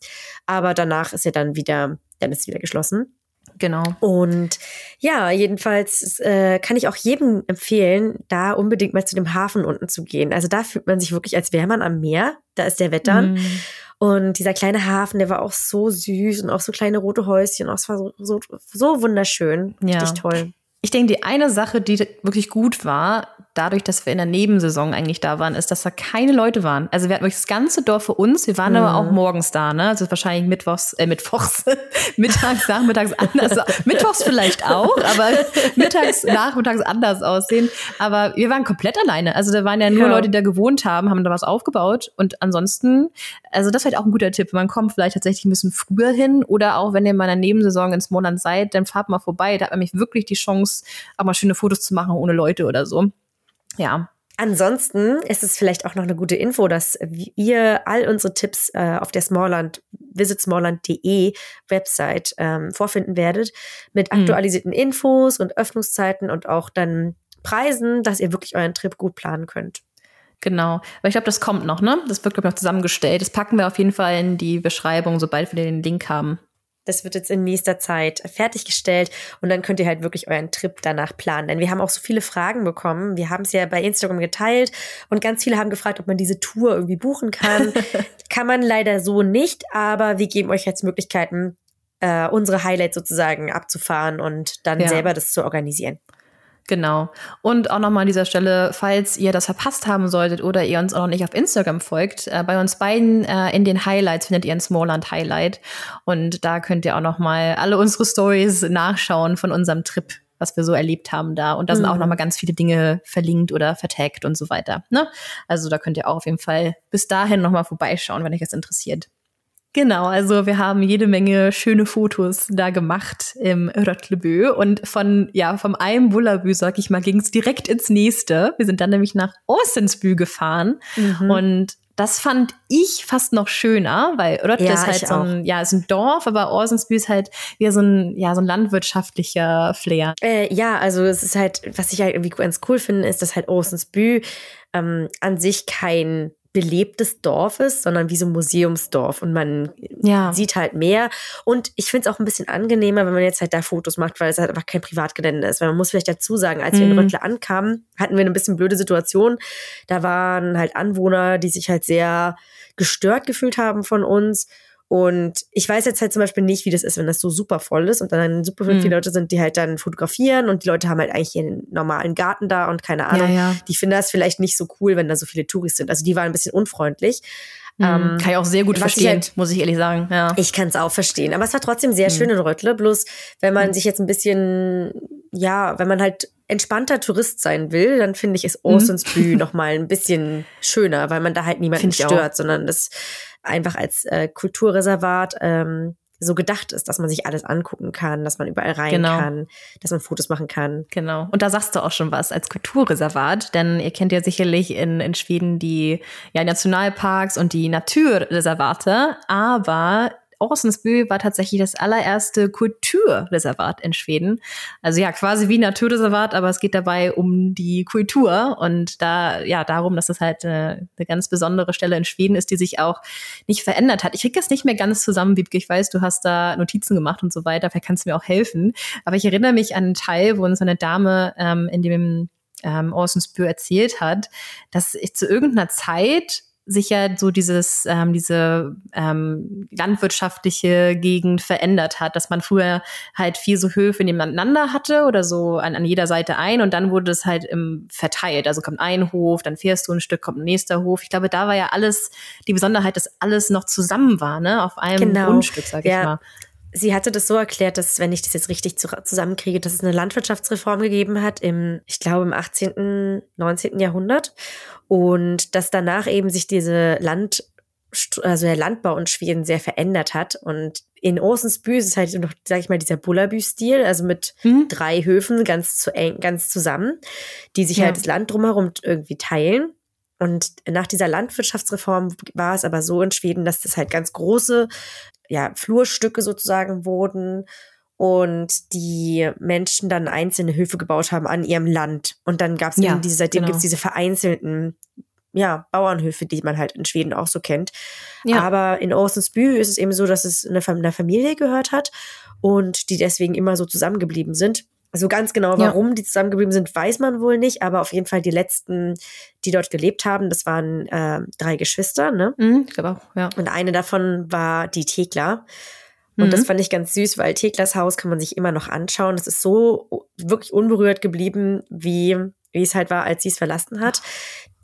Aber danach ist ja dann wieder, dann ist es wieder geschlossen. Genau. Und ja, jedenfalls äh, kann ich auch jedem empfehlen, da unbedingt mal zu dem Hafen unten zu gehen. Also da fühlt man sich wirklich, als wäre man am Meer. Da ist der Wettern. Mm. Und dieser kleine Hafen, der war auch so süß und auch so kleine rote Häuschen. Auch es war so, so, so wunderschön. Richtig ja. toll. Ich denke, die eine Sache, die wirklich gut war, dadurch, dass wir in der Nebensaison eigentlich da waren, ist, dass da keine Leute waren. Also wir hatten das ganze Dorf für uns. Wir waren mhm. aber auch morgens da, ne? Also wahrscheinlich mittwochs, äh, mittwochs, mittags, nachmittags anders. mittwochs vielleicht auch, aber mittags, nachmittags anders aussehen. Aber wir waren komplett alleine. Also da waren ja nur ja. Leute, die da gewohnt haben, haben da was aufgebaut. Und ansonsten, also das ist halt auch ein guter Tipp. Man kommt vielleicht tatsächlich ein bisschen früher hin oder auch wenn ihr mal in der Nebensaison ins Monat seid, dann fahrt mal vorbei. Da hat man nämlich wirklich die Chance, auch mal schöne Fotos zu machen ohne Leute oder so. Ja. Ansonsten ist es vielleicht auch noch eine gute Info, dass ihr all unsere Tipps äh, auf der Smallland, visitsmallland.de Website ähm, vorfinden werdet mit mhm. aktualisierten mhm. Infos und Öffnungszeiten und auch dann Preisen, dass ihr wirklich euren Trip gut planen könnt. Genau. Aber ich glaube, das kommt noch, ne? Das wird, glaube ich, noch zusammengestellt. Das packen wir auf jeden Fall in die Beschreibung, sobald wir den Link haben. Das wird jetzt in nächster Zeit fertiggestellt und dann könnt ihr halt wirklich euren Trip danach planen. Denn wir haben auch so viele Fragen bekommen. Wir haben es ja bei Instagram geteilt und ganz viele haben gefragt, ob man diese Tour irgendwie buchen kann. kann man leider so nicht, aber wir geben euch jetzt Möglichkeiten, äh, unsere Highlights sozusagen abzufahren und dann ja. selber das zu organisieren. Genau. Und auch nochmal an dieser Stelle, falls ihr das verpasst haben solltet oder ihr uns auch noch nicht auf Instagram folgt, äh, bei uns beiden äh, in den Highlights findet ihr ein Smallland Highlight. Und da könnt ihr auch nochmal alle unsere Stories nachschauen von unserem Trip, was wir so erlebt haben da. Und da sind mhm. auch nochmal ganz viele Dinge verlinkt oder vertagt und so weiter. Ne? Also da könnt ihr auch auf jeden Fall bis dahin nochmal vorbeischauen, wenn euch das interessiert. Genau, also wir haben jede Menge schöne Fotos da gemacht im Rötlebö und von, ja, vom einen Bullabü, sag ich mal, ging es direkt ins nächste. Wir sind dann nämlich nach Orsensbü gefahren mhm. und das fand ich fast noch schöner, weil Röttle ja, ist halt so ein, ja, ist ein Dorf, aber Orsensbü ist halt wieder so ein, ja, so ein landwirtschaftlicher Flair. Äh, ja, also es ist halt, was ich halt irgendwie ganz cool finde, ist, dass halt Orsensbü ähm, an sich kein belebtes Dorf ist, sondern wie so ein Museumsdorf und man ja. sieht halt mehr. Und ich finde es auch ein bisschen angenehmer, wenn man jetzt halt da Fotos macht, weil es halt einfach kein Privatgelände ist. Weil man muss vielleicht dazu sagen, als mhm. wir in mhm. Röttle ankamen, hatten wir eine bisschen blöde Situation. Da waren halt Anwohner, die sich halt sehr gestört gefühlt haben von uns und ich weiß jetzt halt zum Beispiel nicht, wie das ist, wenn das so super voll ist und dann super viele mhm. Leute sind, die halt dann fotografieren und die Leute haben halt eigentlich ihren normalen Garten da und keine Ahnung. Ja, ja. Die finden das vielleicht nicht so cool, wenn da so viele Touristen sind. Also die waren ein bisschen unfreundlich. Mhm. Ähm, kann ich auch sehr gut verstehen, halt, muss ich ehrlich sagen. Ja. Ich kann es auch verstehen. Aber es war trotzdem sehr mhm. schön in Röttle. Bloß, wenn man mhm. sich jetzt ein bisschen, ja, wenn man halt entspannter Tourist sein will, dann finde ich es Orsonsbü mhm. noch mal ein bisschen schöner, weil man da halt niemanden stört, sondern das einfach als äh, Kulturreservat ähm, so gedacht ist, dass man sich alles angucken kann, dass man überall rein genau. kann, dass man Fotos machen kann. Genau. Und da sagst du auch schon was als Kulturreservat, denn ihr kennt ja sicherlich in, in Schweden die ja, Nationalparks und die Naturreservate, aber Orsensbö war tatsächlich das allererste Kulturreservat in Schweden. Also ja, quasi wie Naturreservat, aber es geht dabei um die Kultur und da, ja, darum, dass es halt eine, eine ganz besondere Stelle in Schweden ist, die sich auch nicht verändert hat. Ich krieg das nicht mehr ganz zusammen, Wiebke. Ich weiß, du hast da Notizen gemacht und so weiter, vielleicht kannst du mir auch helfen. Aber ich erinnere mich an einen Teil, wo uns eine Dame ähm, in dem ähm, Orsensbö erzählt hat, dass ich zu irgendeiner Zeit sich ja so dieses, ähm, diese ähm, landwirtschaftliche Gegend verändert hat, dass man früher halt viel so Höfe nebeneinander hatte oder so an, an jeder Seite ein und dann wurde es halt im, verteilt. Also kommt ein Hof, dann fährst du ein Stück, kommt ein nächster Hof. Ich glaube, da war ja alles, die Besonderheit, dass alles noch zusammen war, ne, auf einem genau. Grundstück, sag ich ja. mal. Sie hatte das so erklärt, dass, wenn ich das jetzt richtig zusammenkriege, dass es eine Landwirtschaftsreform gegeben hat im, ich glaube, im 18., 19. Jahrhundert. Und dass danach eben sich diese Land, also der Landbau in Schweden sehr verändert hat. Und in Orsensbü ist es halt noch, sag ich mal, dieser Bullabü-Stil, also mit hm. drei Höfen ganz zu eng, ganz zusammen, die sich ja. halt das Land drumherum irgendwie teilen. Und nach dieser Landwirtschaftsreform war es aber so in Schweden, dass das halt ganz große ja, Flurstücke sozusagen wurden und die Menschen dann einzelne Höfe gebaut haben an ihrem Land. Und dann gab es ja, diese, seitdem genau. gibt es diese vereinzelten ja, Bauernhöfe, die man halt in Schweden auch so kennt. Ja. Aber in Orsensby ist es eben so, dass es eine, einer Familie gehört hat und die deswegen immer so zusammengeblieben sind. Also ganz genau, warum ja. die zusammengeblieben sind, weiß man wohl nicht, aber auf jeden Fall die letzten, die dort gelebt haben, das waren äh, drei Geschwister, ne? Mhm, ich glaube auch, ja. Und eine davon war die Thekla. Und mhm. das fand ich ganz süß, weil Theklas Haus kann man sich immer noch anschauen. Das ist so wirklich unberührt geblieben wie wie es halt war, als sie es verlassen hat.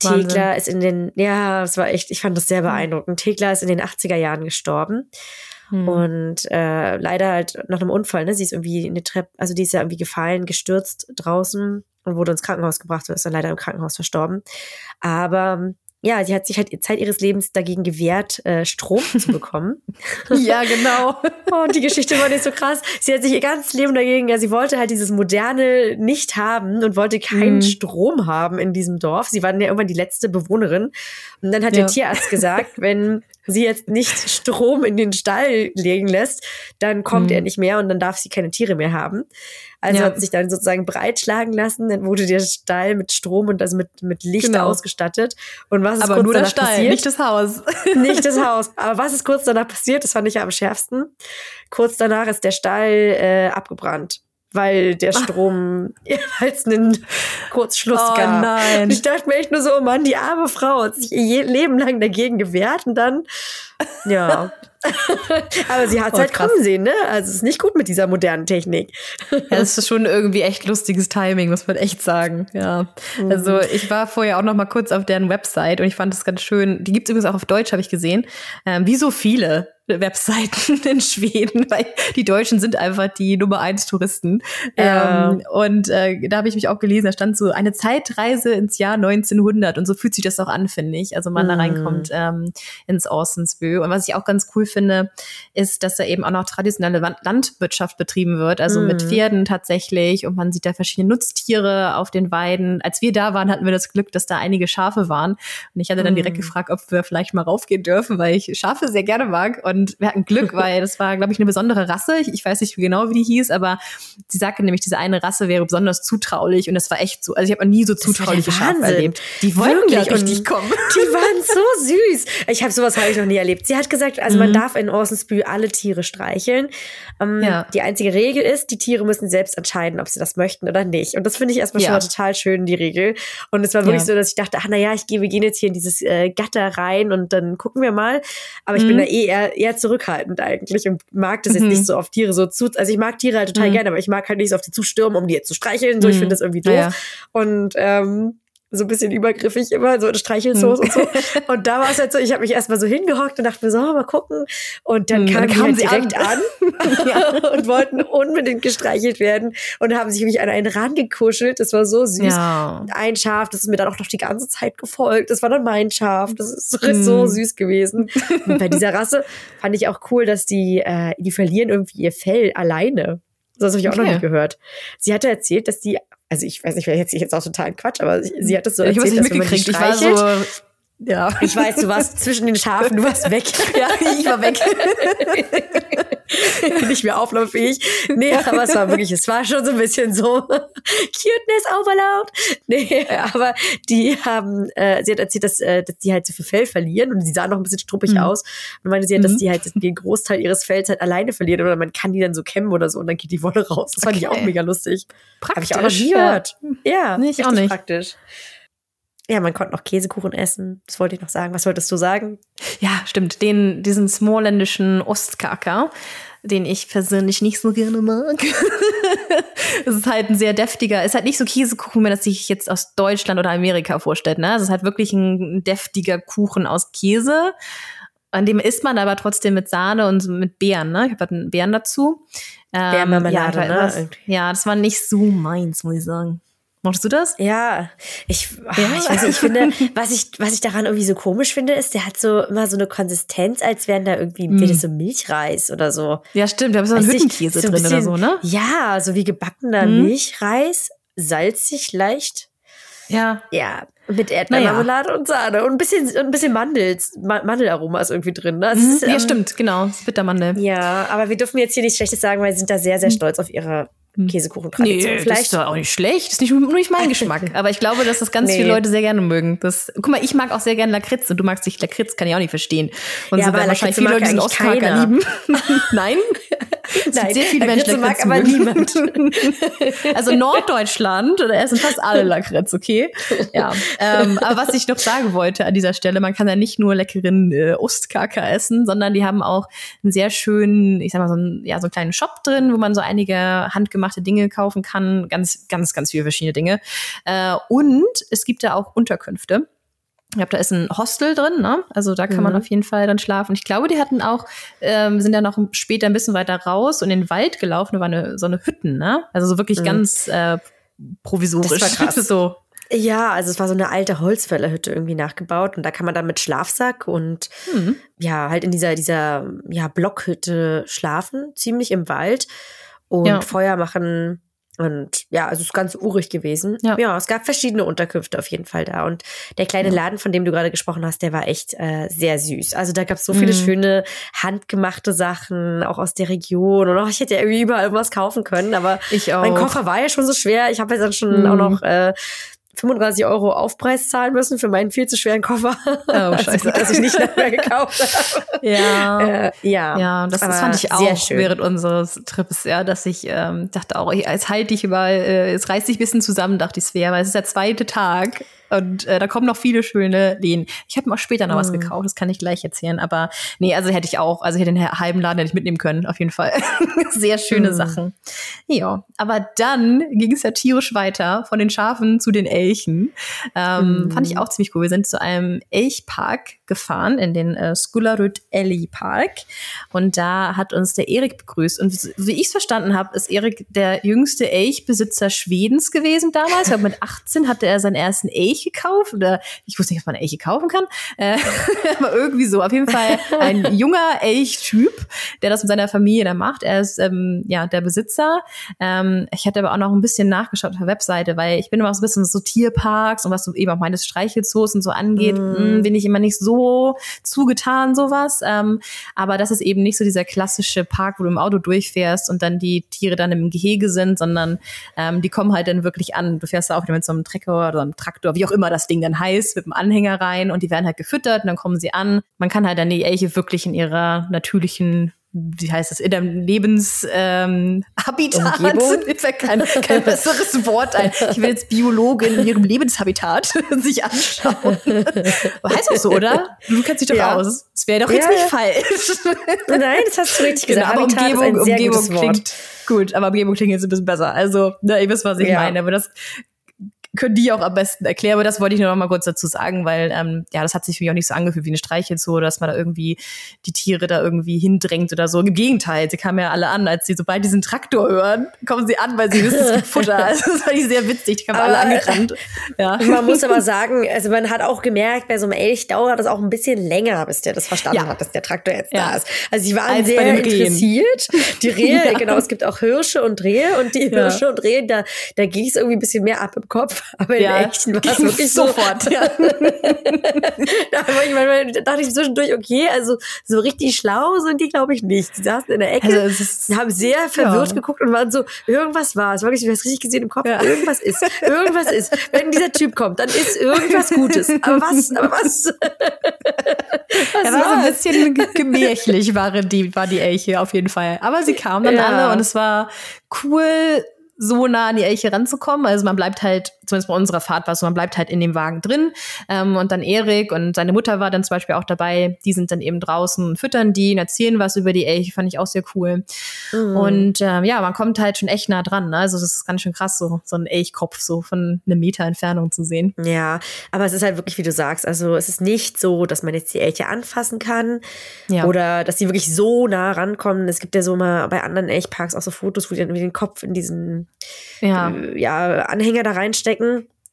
Wahnsinn. Thekla ist in den, ja, es war echt, ich fand das sehr hm. beeindruckend. Thekla ist in den 80er Jahren gestorben. Hm. Und äh, leider halt nach einem Unfall, ne? Sie ist irgendwie in die Treppe, also die ist ja irgendwie gefallen, gestürzt draußen und wurde ins Krankenhaus gebracht und ist dann leider im Krankenhaus verstorben. Aber ja, sie hat sich halt Zeit ihres Lebens dagegen gewehrt, äh, Strom zu bekommen. ja, genau. und die Geschichte war nicht so krass. Sie hat sich ihr ganzes Leben dagegen, ja, sie wollte halt dieses Moderne nicht haben und wollte keinen mhm. Strom haben in diesem Dorf. Sie war dann ja irgendwann die letzte Bewohnerin. Und dann hat ja. der Tierarzt gesagt, wenn sie jetzt nicht Strom in den Stall legen lässt, dann kommt mhm. er nicht mehr und dann darf sie keine Tiere mehr haben. Also ja. hat sich dann sozusagen breitschlagen lassen, dann wurde der Stall mit Strom und also mit, mit Licht genau. ausgestattet. Und was ist Aber kurz nur danach der Stall, passiert? nicht das Haus. nicht das Haus. Aber was ist kurz danach passiert? Das fand ich ja am schärfsten. Kurz danach ist der Stall äh, abgebrannt weil der Strom jeweils einen Kurzschluss oh, gab. Nein. Ich dachte mir echt nur so, oh Mann, die arme Frau hat sich ihr Leben lang dagegen gewehrt und dann, ja. Aber sie hat es oh, halt krass. kommen sehen, ne? Also es ist nicht gut mit dieser modernen Technik. ja, es ist schon irgendwie echt lustiges Timing, muss man echt sagen. Ja. Mhm. Also ich war vorher auch noch mal kurz auf deren Website und ich fand es ganz schön. Die gibt es übrigens auch auf Deutsch, habe ich gesehen. Ähm, wie so viele Webseiten in Schweden, weil die Deutschen sind einfach die Nummer eins Touristen. Ja. Ähm, und äh, da habe ich mich auch gelesen, da stand so eine Zeitreise ins Jahr 1900 und so fühlt sich das auch an, finde ich. Also man mm. da reinkommt ähm, ins Orsensbö. Und was ich auch ganz cool finde, ist, dass da eben auch noch traditionelle Landwirtschaft betrieben wird, also mm. mit Pferden tatsächlich. Und man sieht da verschiedene Nutztiere auf den Weiden. Als wir da waren, hatten wir das Glück, dass da einige Schafe waren. Und ich hatte dann direkt mm. gefragt, ob wir vielleicht mal raufgehen dürfen, weil ich Schafe sehr gerne mag. Und wir hatten Glück, weil das war, glaube ich, eine besondere Rasse. Ich, ich weiß nicht genau, wie die hieß, aber sie sagte nämlich, diese eine Rasse wäre besonders zutraulich und das war echt so. Also ich habe noch nie so zutrauliche Schafe erlebt. Die wollten ja richtig kommen. Die waren so süß. Ich habe sowas habe ich noch nie erlebt. Sie hat gesagt, also mhm. man darf in Orsensbü alle Tiere streicheln. Ähm, ja. Die einzige Regel ist, die Tiere müssen selbst entscheiden, ob sie das möchten oder nicht. Und das finde ich erstmal ja. schon mal total schön, die Regel. Und es war wirklich ja. so, dass ich dachte, ach naja, ich gehe, wir gehen jetzt hier in dieses äh, Gatter rein und dann gucken wir mal. Aber ich mhm. bin da eh eher, eher zurückhaltend eigentlich und mag das jetzt mhm. nicht so auf Tiere so zu. Also ich mag Tiere halt total mhm. gerne, aber ich mag halt nicht so auf die zustürmen, um die jetzt zu streicheln. So, ich mhm. finde das irgendwie doof. Ja. Und ähm, so ein bisschen übergriffig immer, so Streichelsoße hm. und so. Und da war es halt so, ich habe mich erstmal so hingehockt und dachte mir so, oh, mal gucken. Und dann hm, kamen kam halt direkt an, an ja. und wollten unbedingt gestreichelt werden und haben sich mich an einen Rand gekuschelt. Das war so süß. Ja. Ein Schaf, das ist mir dann auch noch die ganze Zeit gefolgt. Das war dann mein Schaf. Das ist hm. so süß gewesen. Und bei dieser Rasse fand ich auch cool, dass die, äh, die verlieren irgendwie ihr Fell alleine. Das habe ich auch okay. noch nicht gehört. Sie hatte erzählt, dass die also ich weiß nicht, vielleicht jetzt, jetzt auch total Quatsch, aber sie, sie hat das so erzählt, ich dass wenn man die streichelt, ich war so ja. Ich weiß, du warst zwischen den Schafen, du warst weg. ja, ich war weg. Nicht mehr auflauffähig. Nee, aber es war wirklich, es war schon so ein bisschen so Cuteness Overload. Nee, aber die haben, äh, sie hat erzählt, dass, äh, dass die halt so viel Fell verlieren und sie sahen noch ein bisschen struppig mhm. aus. Und meinte sie, halt, dass mhm. die halt den Großteil ihres Fells halt alleine verlieren oder man kann die dann so kämmen oder so und dann geht die Wolle raus. Das fand okay. ich auch mega lustig. Praktisch. Habe ich auch noch nie gehört. Ja, nicht auch nicht. praktisch. Ja, man konnte noch Käsekuchen essen. Das wollte ich noch sagen. Was wolltest du sagen? Ja, stimmt. Den, diesen smallländischen Ostkaka, den ich persönlich nicht so gerne mag. Es ist halt ein sehr deftiger, ist halt nicht so Käsekuchen, wenn man das sich jetzt aus Deutschland oder Amerika vorstellt. Ne? Es ist halt wirklich ein deftiger Kuchen aus Käse. An dem isst man aber trotzdem mit Sahne und mit Beeren. Ne? Ich habe halt Beeren dazu. Ähm, Beermarmelade, ja, ne? Das, ja, das war nicht so meins, muss ich sagen. Machst du das? Ja, ich, ach, ja. ich weiß nicht, ich finde, was ich, was ich daran irgendwie so komisch finde, ist, der hat so immer so eine Konsistenz, als wären da irgendwie, mm. wäre so Milchreis oder so. Ja, stimmt, da ist so ein Hüttenkäse so drin bisschen, oder so, ne? Ja, so wie gebackener mm. Milchreis, salzig leicht. Ja. Ja, mit Erdbeermarmelade naja. und Sahne und ein bisschen, ein bisschen Mandel, Mandelaroma ist irgendwie drin. Ne? Mhm, ist, ja, ähm, stimmt, genau, Bittermandel. Ja, aber wir dürfen jetzt hier nichts Schlechtes sagen, weil sie sind da sehr, sehr hm. stolz auf ihre. Käsekuchen-Tradition. Nee, Vielleicht. das ist doch auch nicht schlecht. Das ist nicht, nur nicht mein Geschmack. Aber ich glaube, dass das ganz nee. viele Leute sehr gerne mögen. Das, guck mal, ich mag auch sehr gerne Lakritz und du magst nicht Lakritz, kann ich auch nicht verstehen. Und ja, so werden wahrscheinlich viele Leute diesen Ostkaka lieben. Nein? Nein, sehr viele Menschen mag aber niemand. also Norddeutschland, da essen fast alle Lakritz, okay? Ja. Ähm, aber was ich noch sagen wollte an dieser Stelle, man kann ja nicht nur leckeren äh, Ostkaka essen, sondern die haben auch einen sehr schönen, ich sag mal, so einen, ja, so einen kleinen Shop drin, wo man so einige handgemachte Dinge kaufen kann. Ganz, ganz, ganz viele verschiedene Dinge. Äh, und es gibt da auch Unterkünfte. Ich glaube, da ist ein Hostel drin, ne? Also da kann mhm. man auf jeden Fall dann schlafen. Ich glaube, die hatten auch, ähm, sind ja noch später ein bisschen weiter raus und in den Wald gelaufen. Da war eine, so eine Hütten, ne? Also so wirklich mhm. ganz äh, provisorisch. Das war krass. so. Ja, also es war so eine alte Holzfällerhütte irgendwie nachgebaut und da kann man dann mit Schlafsack und mhm. ja, halt in dieser, dieser ja, Blockhütte schlafen, ziemlich im Wald und ja. Feuer machen und ja, also es ist ganz urig gewesen. Ja. ja, es gab verschiedene Unterkünfte auf jeden Fall da. Und der kleine ja. Laden, von dem du gerade gesprochen hast, der war echt äh, sehr süß. Also da gab es so viele mhm. schöne handgemachte Sachen, auch aus der Region. Und auch ich hätte ja irgendwie überall irgendwas kaufen können, aber mein Koffer war ja schon so schwer. Ich habe jetzt dann schon mhm. auch noch äh, 35 Euro Aufpreis zahlen müssen für meinen viel zu schweren Koffer. Oh, scheiße. dass ich nicht mehr gekauft habe. Ja. Äh, ja. Ja, das, das fand ich auch während unseres Trips, ja, dass ich ähm, dachte auch, jetzt halte ich über, äh, jetzt reißt sich ein bisschen zusammen, dachte ich, es wäre, weil es ist der zweite Tag. Und äh, da kommen noch viele schöne Läden. Ich habe mir auch später noch mm. was mhm. gekauft, das kann ich gleich erzählen. Aber nee, also hätte ich auch, also hätte den halben Laden hätte ich mitnehmen können, auf jeden Fall. Sehr schöne mm. Sachen. Ja, aber dann ging es ja tierisch weiter von den Schafen zu den Elchen. Ähm, mm. Fand ich auch ziemlich cool. Wir sind zu einem Elchpark gefahren, in den äh, Skullerud Elli Park. Und da hat uns der Erik begrüßt. Und wie ich es verstanden habe, ist Erik der jüngste Elchbesitzer Schwedens gewesen damals. Ich glaube, mit 18 hatte er seinen ersten Elch Elche kauft oder ich wusste nicht, ob man Elche kaufen kann, äh, aber irgendwie so. Auf jeden Fall ein junger Elchtyp, der das mit seiner Familie da macht. Er ist ähm, ja der Besitzer. Ähm, ich hatte aber auch noch ein bisschen nachgeschaut auf der Webseite, weil ich bin immer so ein bisschen so Tierparks und was du eben auch meines Streichelzoos und so angeht, mm. mh, bin ich immer nicht so zugetan sowas. Ähm, aber das ist eben nicht so dieser klassische Park, wo du im Auto durchfährst und dann die Tiere dann im Gehege sind, sondern ähm, die kommen halt dann wirklich an. Du fährst da auch wieder mit so einem Trecker oder einem Traktor, wie auch immer das Ding dann heißt, mit dem Anhänger rein und die werden halt gefüttert und dann kommen sie an. Man kann halt dann die Elche wirklich in ihrer natürlichen wie heißt das, in dem Lebenshabitat, ähm, mir fällt kein, kein besseres Wort ein. Ich will jetzt Biologin in ihrem Lebenshabitat sich anschauen. heißt das so, oder? Du kennst dich doch ja. aus. Das wäre doch jetzt ja, nicht ja. falsch. Nein, das hast du richtig gesagt. Genau, aber Umgebung, Umgebung klingt gut, aber Umgebung klingt jetzt ein bisschen besser. Also, ne, ihr wisst, was ich meine. Aber das können die auch am besten erklären. Aber das wollte ich nur noch mal kurz dazu sagen, weil ähm, ja, das hat sich für mich auch nicht so angefühlt wie eine Streichelzoo, dass man da irgendwie die Tiere da irgendwie hindrängt oder so. Im Gegenteil, sie kamen ja alle an, als sie sobald diesen Traktor hören, kommen sie an, weil sie wissen, es gibt Futter. Also das fand ich sehr witzig. Die kamen aber, alle angerannt. Ja. Man muss aber sagen, also man hat auch gemerkt, bei so einem Elch dauert das auch ein bisschen länger, bis der das verstanden ja. hat, dass der Traktor jetzt ja. da ist. Also sie waren als sehr interessiert. Die Rehe, ja. genau, es gibt auch Hirsche und Rehe und die Hirsche und Rehe, da, da ging es irgendwie ein bisschen mehr ab im Kopf. Aber in ja, echten war es wirklich sofort. So, ja. da manchmal, dachte ich zwischendurch, okay, also so richtig schlau sind die, glaube ich, nicht. Die saßen in der Ecke, also ist, haben sehr verwirrt ja. geguckt und waren so, irgendwas war es. Wirklich, ich habe richtig gesehen im Kopf, ja. irgendwas ist, irgendwas ist. Wenn dieser Typ kommt, dann ist irgendwas Gutes. Aber was? Aber was? was er war so ein bisschen gemächlich, waren die, war die Elche auf jeden Fall. Aber sie kamen dann alle und es war cool, so nah an die Elche ranzukommen. Also man bleibt halt, zumindest bei unserer Fahrt war es so, man bleibt halt in dem Wagen drin. Ähm, und dann Erik und seine Mutter war dann zum Beispiel auch dabei. Die sind dann eben draußen füttern die und erzählen was über die Elche. Fand ich auch sehr cool. Mhm. Und ähm, ja, man kommt halt schon echt nah dran. Ne? Also das ist ganz schön krass, so, so ein Elchkopf so von einem Meter Entfernung zu sehen. Ja, aber es ist halt wirklich, wie du sagst, also es ist nicht so, dass man jetzt die Elche anfassen kann ja. oder dass sie wirklich so nah rankommen. Es gibt ja so mal bei anderen Elchparks auch so Fotos, wo die dann irgendwie den Kopf in diesen ja. Äh, ja, Anhänger da reinstecken.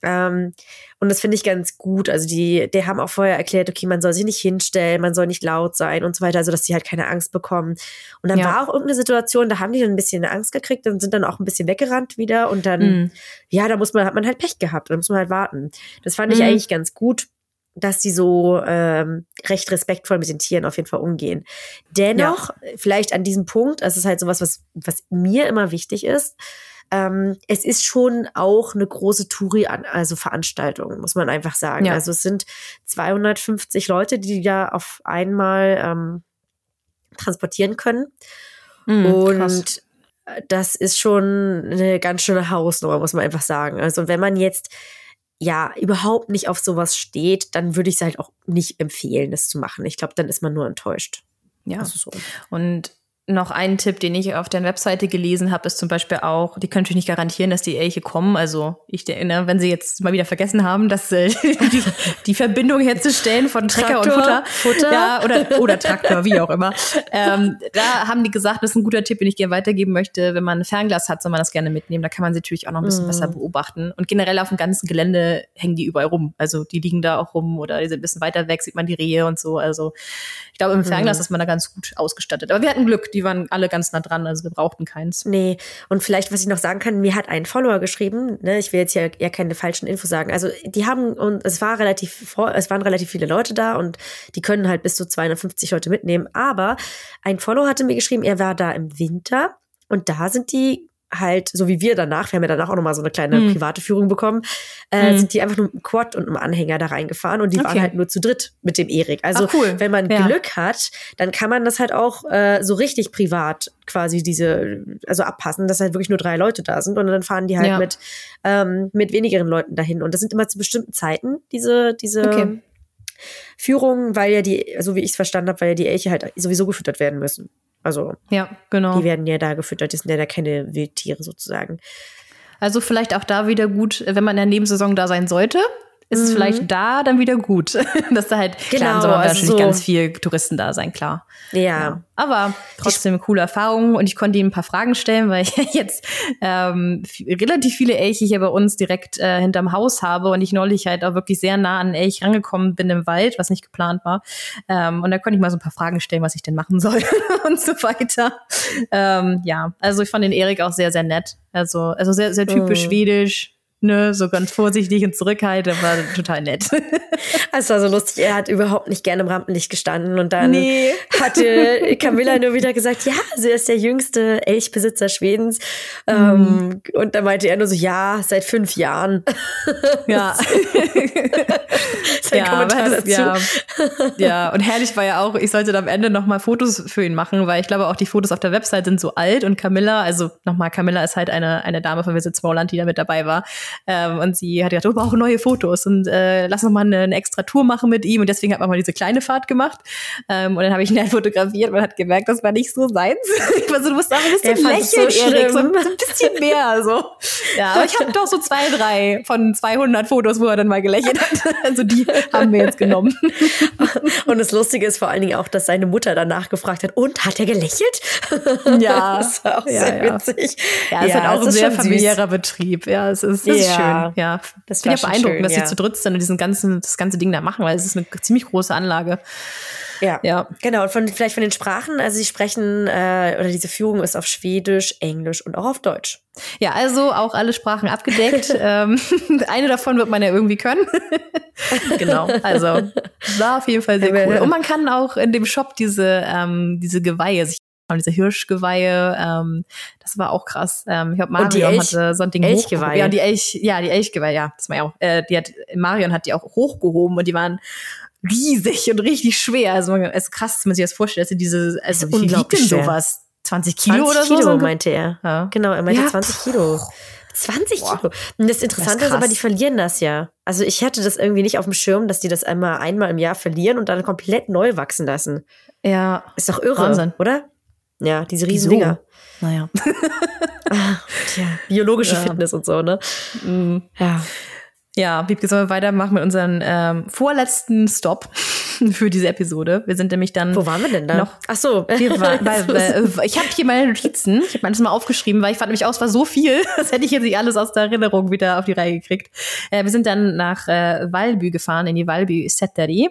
Ähm, und das finde ich ganz gut. Also die, die haben auch vorher erklärt, okay, man soll sich nicht hinstellen, man soll nicht laut sein und so weiter, also dass die halt keine Angst bekommen. Und dann ja. war auch irgendeine Situation, da haben die dann ein bisschen Angst gekriegt und sind dann auch ein bisschen weggerannt wieder und dann, mhm. ja, da muss man, hat man halt Pech gehabt, da muss man halt warten. Das fand ich mhm. eigentlich ganz gut dass die so ähm, recht respektvoll mit den Tieren auf jeden Fall umgehen. Dennoch, ja. vielleicht an diesem Punkt, das ist halt sowas, was, was mir immer wichtig ist, ähm, es ist schon auch eine große Touri, also Veranstaltung, muss man einfach sagen. Ja. Also es sind 250 Leute, die da auf einmal ähm, transportieren können. Mm, und krass. das ist schon eine ganz schöne Hausnummer, muss man einfach sagen. Also wenn man jetzt ja überhaupt nicht auf sowas steht, dann würde ich es halt auch nicht empfehlen, das zu machen. Ich glaube, dann ist man nur enttäuscht. Ja. So. Und noch ein Tipp, den ich auf der Webseite gelesen habe, ist zum Beispiel auch, die können natürlich nicht garantieren, dass die Elche kommen. Also ich erinnere, wenn sie jetzt mal wieder vergessen haben, dass äh, die, die, Verbindung herzustellen von Trecker Traktor, und Futter, Futter. Ja, oder, oder Traktor, wie auch immer. Ähm, da haben die gesagt, das ist ein guter Tipp, den ich gerne weitergeben möchte. Wenn man ein Fernglas hat, soll man das gerne mitnehmen. Da kann man sie natürlich auch noch ein bisschen mm. besser beobachten. Und generell auf dem ganzen Gelände hängen die überall rum. Also die liegen da auch rum oder die sind ein bisschen weiter weg, sieht man die Rehe und so. Also ich glaube, im Fernglas mm. ist man da ganz gut ausgestattet. Aber wir hatten Glück, die waren alle ganz nah dran, also wir brauchten keins. Nee, und vielleicht, was ich noch sagen kann, mir hat ein Follower geschrieben, ne, ich will jetzt ja, ja keine falschen Infos sagen. Also die haben, und es war relativ, es waren relativ viele Leute da und die können halt bis zu 250 Leute mitnehmen. Aber ein Follower hatte mir geschrieben, er war da im Winter und da sind die halt, so wie wir danach, wir haben ja danach auch nochmal so eine kleine mhm. private Führung bekommen, äh, mhm. sind die einfach nur mit einem Quad und einem Anhänger da reingefahren und die okay. waren halt nur zu dritt mit dem Erik. Also Ach, cool. wenn man ja. Glück hat, dann kann man das halt auch äh, so richtig privat quasi diese, also abpassen, dass halt wirklich nur drei Leute da sind und dann fahren die halt ja. mit, ähm, mit wenigeren Leuten dahin. Und das sind immer zu bestimmten Zeiten, diese, diese okay. Führungen, weil ja die, so wie ich es verstanden habe, weil ja die Elche halt sowieso gefüttert werden müssen. Also, ja, genau. Die werden ja da gefüttert, die sind ja da keine Wildtiere sozusagen. Also vielleicht auch da wieder gut, wenn man in der Nebensaison da sein sollte, ist mhm. es vielleicht da dann wieder gut, dass da halt genau, klar, soll also natürlich so ganz viel Touristen da sein, klar. Ja. ja. Aber trotzdem eine coole Erfahrung und ich konnte ihm ein paar Fragen stellen, weil ich jetzt ähm, relativ viele Elche hier bei uns direkt äh, hinterm Haus habe und ich neulich halt auch wirklich sehr nah an Elch rangekommen bin im Wald, was nicht geplant war. Ähm, und da konnte ich mal so ein paar Fragen stellen, was ich denn machen soll und so weiter. Ähm, ja, also ich fand den Erik auch sehr, sehr nett. Also, also sehr, sehr typisch mhm. schwedisch ne, so ganz vorsichtig und zurückhaltend, war total nett. Es war so lustig, er hat überhaupt nicht gerne im Rampenlicht gestanden und dann nee. hatte Camilla nur wieder gesagt, ja, sie ist der jüngste Elchbesitzer Schwedens. Mhm. und da meinte er nur so, ja, seit fünf Jahren. Ja. Sein ja, Kommentar das, Ja. ja, und herrlich war ja auch, ich sollte dann am Ende nochmal Fotos für ihn machen, weil ich glaube auch die Fotos auf der Website sind so alt und Camilla, also nochmal, Camilla ist halt eine, eine Dame von Visit Smallland, die da mit dabei war. Ähm, und sie hat gesagt, wir brauchen neue Fotos und äh, lass noch mal eine, eine, extra Tour machen mit ihm. Und deswegen hat man mal diese kleine Fahrt gemacht. Ähm, und dann habe ich ihn halt fotografiert. Man hat gemerkt, das war nicht so seins. ich war so, du musst auch ein bisschen lächeln, so Erik, so, ein bisschen mehr. So. Ja, aber ich habe doch so zwei, drei von 200 Fotos, wo er dann mal gelächelt hat. Also die haben wir jetzt genommen. und das Lustige ist vor allen Dingen auch, dass seine Mutter danach gefragt hat, und hat er gelächelt? Ja, das war auch ja, sehr ja. witzig. Ja, es ja, ist halt auch ein sehr familiärer süß. Betrieb. Ja, es ist, es ist schön. Ja, das finde ich beeindruckend, schön, dass ja. sie zu dritt sind und diesen ganzen, das ganze Ding da machen, weil es ist eine ziemlich große Anlage. Ja, ja. genau. Und von, vielleicht von den Sprachen, also sie sprechen, äh, oder diese Führung ist auf Schwedisch, Englisch und auch auf Deutsch. Ja, also auch alle Sprachen abgedeckt. ähm, eine davon wird man ja irgendwie können. genau, also war auf jeden Fall sehr cool. Und man kann auch in dem Shop diese, ähm, diese Geweihe sich diese Hirschgeweihe, ähm, das war auch krass. Ähm, ich glaube, Marion hatte so ein Ding Elchgeweihe. Ja, die Elch, ja, die Elchgeweihe, ja, das war ja auch, äh, die hat, Marion hat die auch hochgehoben und die waren riesig und richtig schwer. Also es ist krass, dass man sich das vorstellt, dass sie diese, also wie wiegt denn sowas? 20 Kilo 20 oder so? Kilo, meinte er. Ja. Genau, er meinte ja. 20 Kilo. 20 Boah. Kilo. Und das Interessante das ist, ist, aber, die verlieren das ja. Also ich hatte das irgendwie nicht auf dem Schirm, dass die das einmal einmal im Jahr verlieren und dann komplett neu wachsen lassen. Ja. Ist doch irre, Wahnsinn. oder? Ja, diese riesen Dinger. Naja. ah, tja, biologische ja. Fitness und so, ne? Mhm. Ja. Ja, Wiebke, sollen wir weitermachen mit unserem ähm, vorletzten Stop für diese Episode. Wir sind nämlich dann. Wo waren wir denn da? Noch, Ach so. Wir war, weil, weil, ich habe hier meine Notizen. Ich habe alles mal aufgeschrieben, weil ich fand nämlich aus, war so viel. Das hätte ich jetzt nicht alles aus der Erinnerung wieder auf die Reihe gekriegt. Äh, wir sind dann nach äh, Valby gefahren, in die Valby Setteri.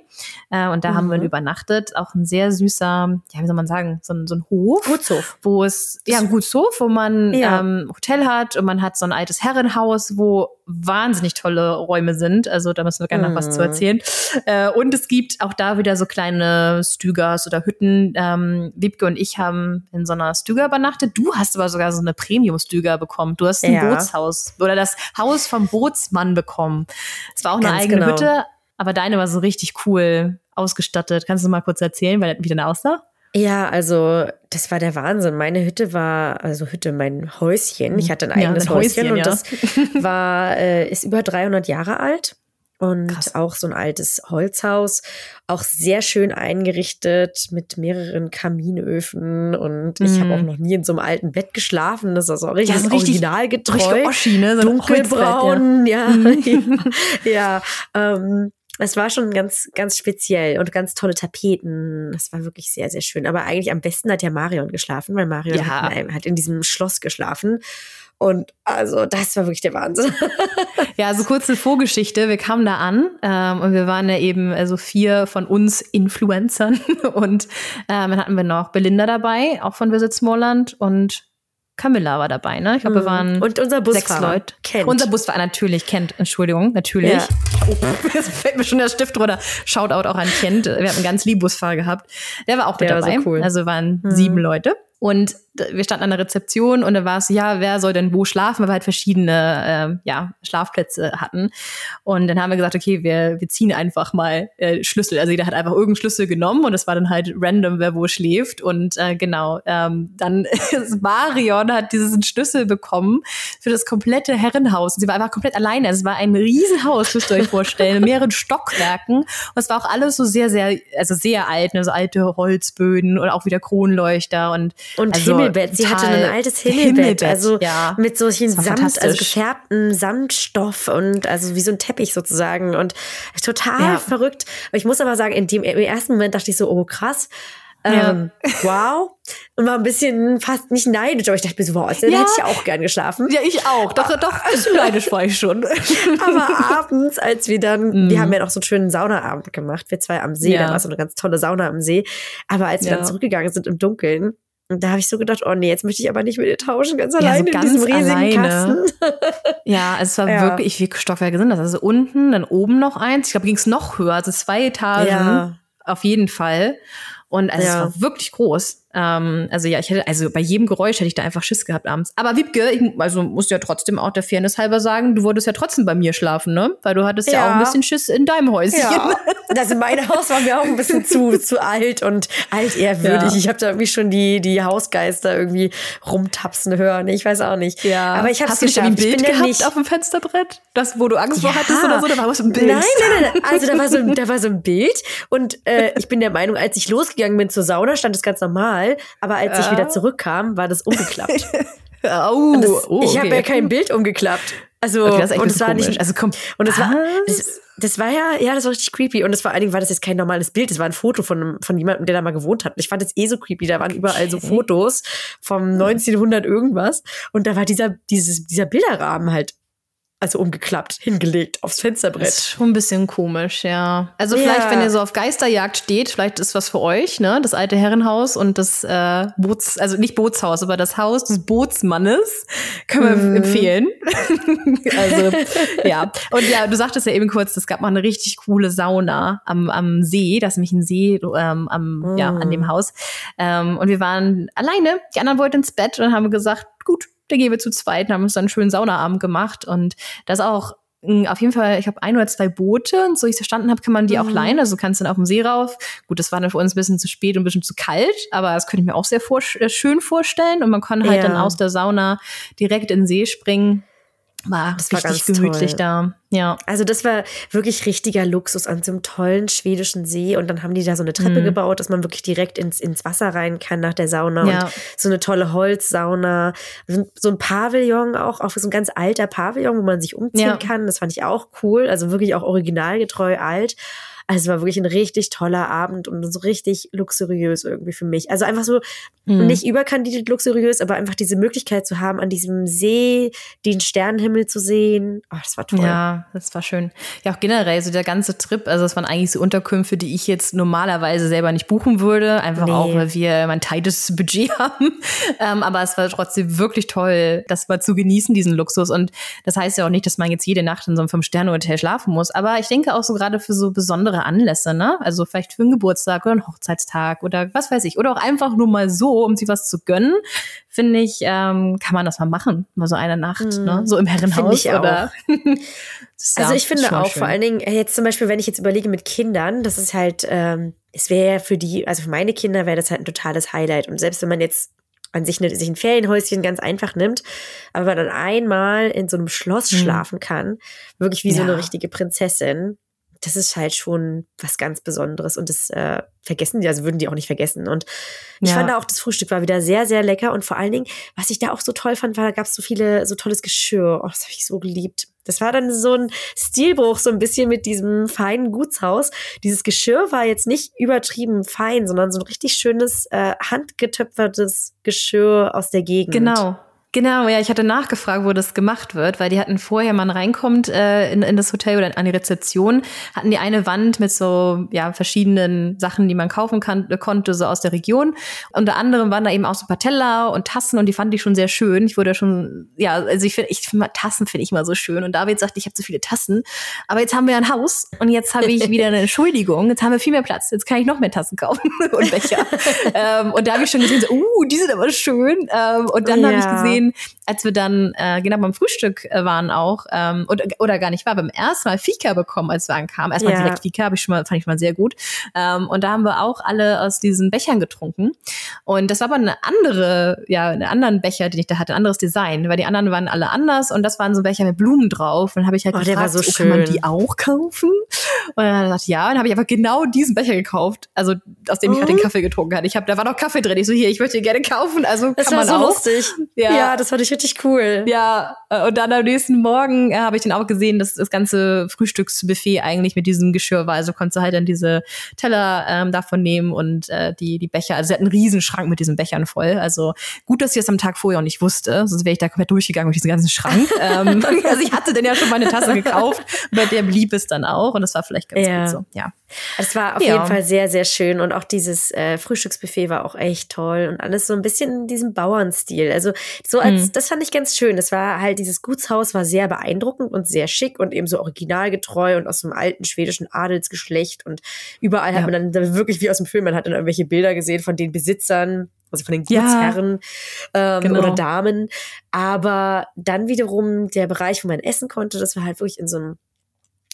Äh, und da mhm. haben wir mhm. übernachtet. Auch ein sehr süßer, ja, wie soll man sagen, so ein, so ein Hof. Gutshof. Wo es, ja, ein Gutshof, wo man ja. ähm, Hotel hat und man hat so ein altes Herrenhaus, wo wahnsinnig tolle Räume sind. Also da müssen wir gerne noch was zu mhm. erzählen. Äh, und es gibt auch da wieder so kleine Stügers oder Hütten. Ähm, Wiebke und ich haben in so einer Stüger übernachtet. Du hast aber sogar so eine Premium-Stüger bekommen. Du hast ein ja. Bootshaus oder das Haus vom Bootsmann bekommen. Es war auch eine Ganz eigene genau. Hütte, aber deine war so richtig cool ausgestattet. Kannst du mal kurz erzählen, wie deine aussah? Ja, also das war der Wahnsinn. Meine Hütte war, also Hütte, mein Häuschen. Ich hatte ein eigenes Ja, ein Häuschen, Häuschen, und ja. das war, äh, ist über 300 Jahre alt und Krass. auch so ein altes Holzhaus, auch sehr schön eingerichtet mit mehreren Kaminöfen und ich habe Mhm. auch noch nie in so einem alten Bett geschlafen. Das ist auch richtig, so richtig-. Richtig Oschi, ne? So dunkelbraun, ja. Mhm. Ja, ähm, es war schon ganz, ganz speziell und ganz tolle Tapeten. Das war wirklich sehr, sehr schön. Aber eigentlich am besten hat ja Marion geschlafen, weil Marion Ja. hat, in hat in diesem Schloss geschlafen. Und also, das war wirklich der Wahnsinn. Ja, also kurze Vorgeschichte. Wir kamen da an ähm, und wir waren ja eben also vier von uns Influencern und ähm, dann hatten wir noch Belinda dabei, auch von Visit Smallland und Camilla war dabei, ne? Ich glaube, wir waren Mhm. und unser sechs Leute. kennt. Unser Busfahrer natürlich kennt, Entschuldigung, natürlich. Ja. Oh, jetzt fällt mir schon der Stift runter. Shoutout auch an Kent. Wir hatten einen ganz lieben Busfahrer gehabt. Der war auch mit Der war so dabei. cool. Also waren Mhm. sieben Leute. Und wir standen an der Rezeption und da war es so, ja, wer soll denn wo schlafen, weil wir halt verschiedene ähm, ja, Schlafplätze hatten. Und dann haben wir gesagt, okay, wir, wir ziehen einfach mal äh, Schlüssel. Also jeder hat einfach irgendeinen Schlüssel genommen und es war dann halt random, wer wo schläft. Und äh, genau, ähm, dann ist Marion hat diesen Schlüssel bekommen für das komplette Herrenhaus. Und sie war einfach komplett alleine. Es war ein Riesenhaus, müsst ihr euch vorstellen, mit mehreren Stockwerken. Und es war auch alles so sehr, sehr, also sehr alt, ne? so alte Holzböden und auch wieder Kronleuchter und Und also Himmelbett. Sie hatte ein altes Himmelbett. also ja. mit solchen Samt, also gefärbten Samtstoff und also wie so ein Teppich sozusagen. Und total Ja. verrückt. Aber ich muss aber sagen, in dem, im ersten Moment dachte ich so, oh krass. Ja. Ähm, wow. Und war ein bisschen fast nicht neidisch, aber ich dachte mir so, wow, dann Ja. hätte ich auch gern geschlafen. Ja, ich auch. Doch, doch, bisschen neidisch war ich schon. Aber abends, als wir dann, Mhm. wir haben ja noch so einen schönen Saunaabend gemacht, wir zwei am See, Ja. da war so eine ganz tolle Sauna am See. Aber als wir Ja. dann zurückgegangen sind im Dunkeln, da habe ich so gedacht, oh nee, jetzt möchte ich aber nicht mit dir tauschen, ganz so alleine ganz in diesem riesigen alleine. Kasten. Ja, also es war Ja. wirklich, wie viele Stockwerke sind das? Also unten, dann oben noch eins. Ich glaube, ging es noch höher, also zwei Etagen. Ja. Auf jeden Fall. Und also Ja. es war wirklich groß. Ähm, also ja, ich hätte, also bei jedem Geräusch hätte ich da einfach Schiss gehabt abends. Aber Wiebke, ich also muss ja trotzdem auch der Fairness halber sagen, du wolltest ja trotzdem bei mir schlafen, ne? Weil du hattest ja, Ja. auch ein bisschen Schiss in deinem Häuschen. Ja, also mein Haus war mir auch ein bisschen zu, zu alt und altehrwürdig. Ja. Ich habe da irgendwie schon die, die Hausgeister irgendwie rumtapsen hören. Ich weiß auch nicht. Ja. Aber ich habe es Hast du irgendwie ein Bild gehabt nicht auf dem Fensterbrett? Das, wo du Angst vor Ja. hattest oder so? Da war was ein Bild. Nein, nein, nein, nein. Also da war so, da war so ein Bild und äh, ich bin der Meinung, als ich losgegangen bin zur Sauna, stand es ganz normal. Aber als ich Ja. wieder zurückkam, war das umgeklappt. Oh, Das, oh, Ich habe okay. ja kein Bild umgeklappt. Also Okay, das und es war nicht, also komm, und es war, das, das war ja, ja, das war richtig creepy. Und es vor allen Dingen war das jetzt kein normales Bild, das war ein Foto von, von jemandem, der da mal gewohnt hat. Ich fand das eh so creepy. Da waren überall so Okay. Fotos vom 1900 irgendwas. Und da war dieser, dieses, dieser Bilderrahmen halt, also umgeklappt, hingelegt aufs Das Fensterbrett. ist schon ein bisschen komisch, ja. Also Ja. vielleicht, wenn ihr so auf Geisterjagd steht, vielleicht ist was für euch, ne? Das alte Herrenhaus und das äh, Boots, also nicht Bootshaus, aber das Haus des Bootsmannes können wir Mhm. empfehlen. also ja. Und ja, du sagtest ja eben kurz, es gab mal eine richtig coole Sauna am, am See. Das ist nämlich ein See ähm, am, ja, an dem Mhm. Haus. Ähm, und wir waren alleine. Die anderen wollten ins Bett und haben gesagt, gut, dann gehen wir zu zweit und haben uns dann einen schönen Saunaabend gemacht. Und das auch mh, auf jeden Fall, ich habe ein oder zwei Boote und so ich es verstanden habe, kann man die auch Mhm. leihen. Also du kannst dann auf dem See rauf. Gut, das war dann für uns ein bisschen zu spät und ein bisschen zu kalt, aber das könnte ich mir auch sehr vor äh, schön vorstellen. Und man kann halt Ja. dann aus der Sauna direkt in den See springen. War Das war richtig gemütlich toll. da. Ja. Also das war wirklich richtiger Luxus an so einem tollen schwedischen See. Und dann haben die da so eine Treppe Mhm. gebaut, dass man wirklich direkt ins, ins Wasser rein kann nach der Sauna. Ja. Und so eine tolle Holzsauna. So ein Pavillon auch, auch so ein ganz alter Pavillon, wo man sich umziehen Ja. kann. Das fand ich auch cool. Also wirklich auch originalgetreu alt. Also es war wirklich ein richtig toller Abend und so richtig luxuriös irgendwie für mich. Also einfach so Mhm. nicht überkandidelt luxuriös, aber einfach diese Möglichkeit zu haben, an diesem See den Sternenhimmel zu sehen. Oh, das war toll. Ja, das war schön. Ja, auch generell, so der ganze Trip, also das waren eigentlich so Unterkünfte, die ich jetzt normalerweise selber nicht buchen würde. Einfach Nee. auch, weil wir mein tightes Budget haben. Ähm, aber es war trotzdem wirklich toll, das mal zu genießen, diesen Luxus. Und das heißt ja auch nicht, dass man jetzt jede Nacht in so einem Fünf-Sterne-Hotel schlafen muss. Aber ich denke auch so gerade für so besondere besondere Anlässe, ne? Also vielleicht für einen Geburtstag oder einen Hochzeitstag oder was weiß ich. Oder auch einfach nur mal so, um sich was zu gönnen, finde ich, ähm, kann man das mal machen. Mal so eine Nacht, mm. ne? So im Herrenhaus ich oder. also ich finde auch, schön. vor allen Dingen, äh, jetzt zum Beispiel, wenn ich jetzt überlege mit Kindern, das ist halt, ähm, es wäre für die, also für meine Kinder wäre das halt ein totales Highlight. Und selbst wenn man jetzt an sich, eine, sich ein Ferienhäuschen ganz einfach nimmt, aber man dann einmal in so einem Schloss mhm. schlafen kann, wirklich wie ja. so eine richtige Prinzessin, das ist halt schon was ganz Besonderes und das äh, vergessen die, also würden die auch nicht vergessen. Und ich ja. fand auch, das Frühstück war wieder sehr, sehr lecker und vor allen Dingen, was ich da auch so toll fand, war, da gab es so viele, so tolles Geschirr. Oh, das habe ich so geliebt. Das war dann so ein Stilbruch, so ein bisschen mit diesem feinen Gutshaus. Dieses Geschirr war jetzt nicht übertrieben fein, sondern so ein richtig schönes, äh, handgetöpfertes Geschirr aus der Gegend. Genau. Genau, ja, ich hatte nachgefragt, wo das gemacht wird, weil die hatten vorher, man reinkommt äh, in, in das Hotel oder an die Rezeption, hatten die eine Wand mit so ja verschiedenen Sachen, die man kaufen kann, äh, konnte, so aus der Region. Unter anderem waren da eben auch so ein paar Teller und Tassen und die fand ich schon sehr schön. Ich wurde schon, ja, also ich finde, ich find, Tassen finde ich immer so schön. Und David sagte, ich habe zu viele Tassen, aber jetzt haben wir ein Haus und jetzt habe ich wieder eine Entschuldigung. Jetzt haben wir viel mehr Platz. Jetzt kann ich noch mehr Tassen kaufen und Becher. ähm, und da habe ich schon gesehen, so, uh, die sind aber schön. Ähm, und dann ja. habe ich gesehen gesehen, als wir dann äh, genau beim Frühstück äh, waren auch, ähm, oder, oder gar nicht war, beim ersten Mal Fika bekommen, als wir ankamen. Erstmal ja. direkt Fika, habe ich schon mal, fand ich mal sehr gut. Ähm, und da haben wir auch alle aus diesen Bechern getrunken. Und das war aber eine andere, ja, einen anderen Becher, den ich da hatte, ein anderes Design, weil die anderen waren alle anders und das waren so Becher mit Blumen drauf. Und dann habe ich halt oh, gefragt, so oh, kann man die auch kaufen? Und dann hat er gesagt, ja, und dann habe ich aber genau diesen Becher gekauft, also aus dem ich gerade den mhm. Kaffee getrunken hatte. Ich habe, da war noch Kaffee drin. Ich so, hier, ich möchte gerne kaufen, also das kann man so auch. lustig. Ja. ja, das fand ich richtig cool. Ja, äh, und dann am nächsten Morgen äh, habe ich dann auch gesehen, dass das ganze Frühstücksbuffet eigentlich mit diesem Geschirr war. Also konntest du halt dann diese Teller ähm, davon nehmen und äh, die, die Becher. Also sie hat einen riesen Schrank mit diesen Bechern voll. Also gut, dass ich das am Tag vorher auch nicht wusste. Sonst wäre ich da komplett durchgegangen durch diesen ganzen Schrank. ähm, also ich hatte dann ja schon meine Tasse gekauft. Bei der blieb es dann auch. Und das war vielleicht ganz ja. gut so. Ja. Es war auf ja. jeden Fall sehr, sehr schön. Und auch dieses äh, Frühstücksbuffet war auch echt toll. Und alles so ein bisschen in diesem Bauernstil. Also so als, mhm. das fand ich ganz schön. Es war halt, dieses Gutshaus war sehr beeindruckend und sehr schick und eben so originalgetreu und aus dem alten schwedischen Adelsgeschlecht. Und überall ja. hat man dann wirklich wie aus dem Film, man hat dann irgendwelche Bilder gesehen von den Besitzern also von den Gutsherren ja, ähm, genau. oder Damen. Aber dann wiederum der Bereich, wo man essen konnte, das war halt wirklich in so einem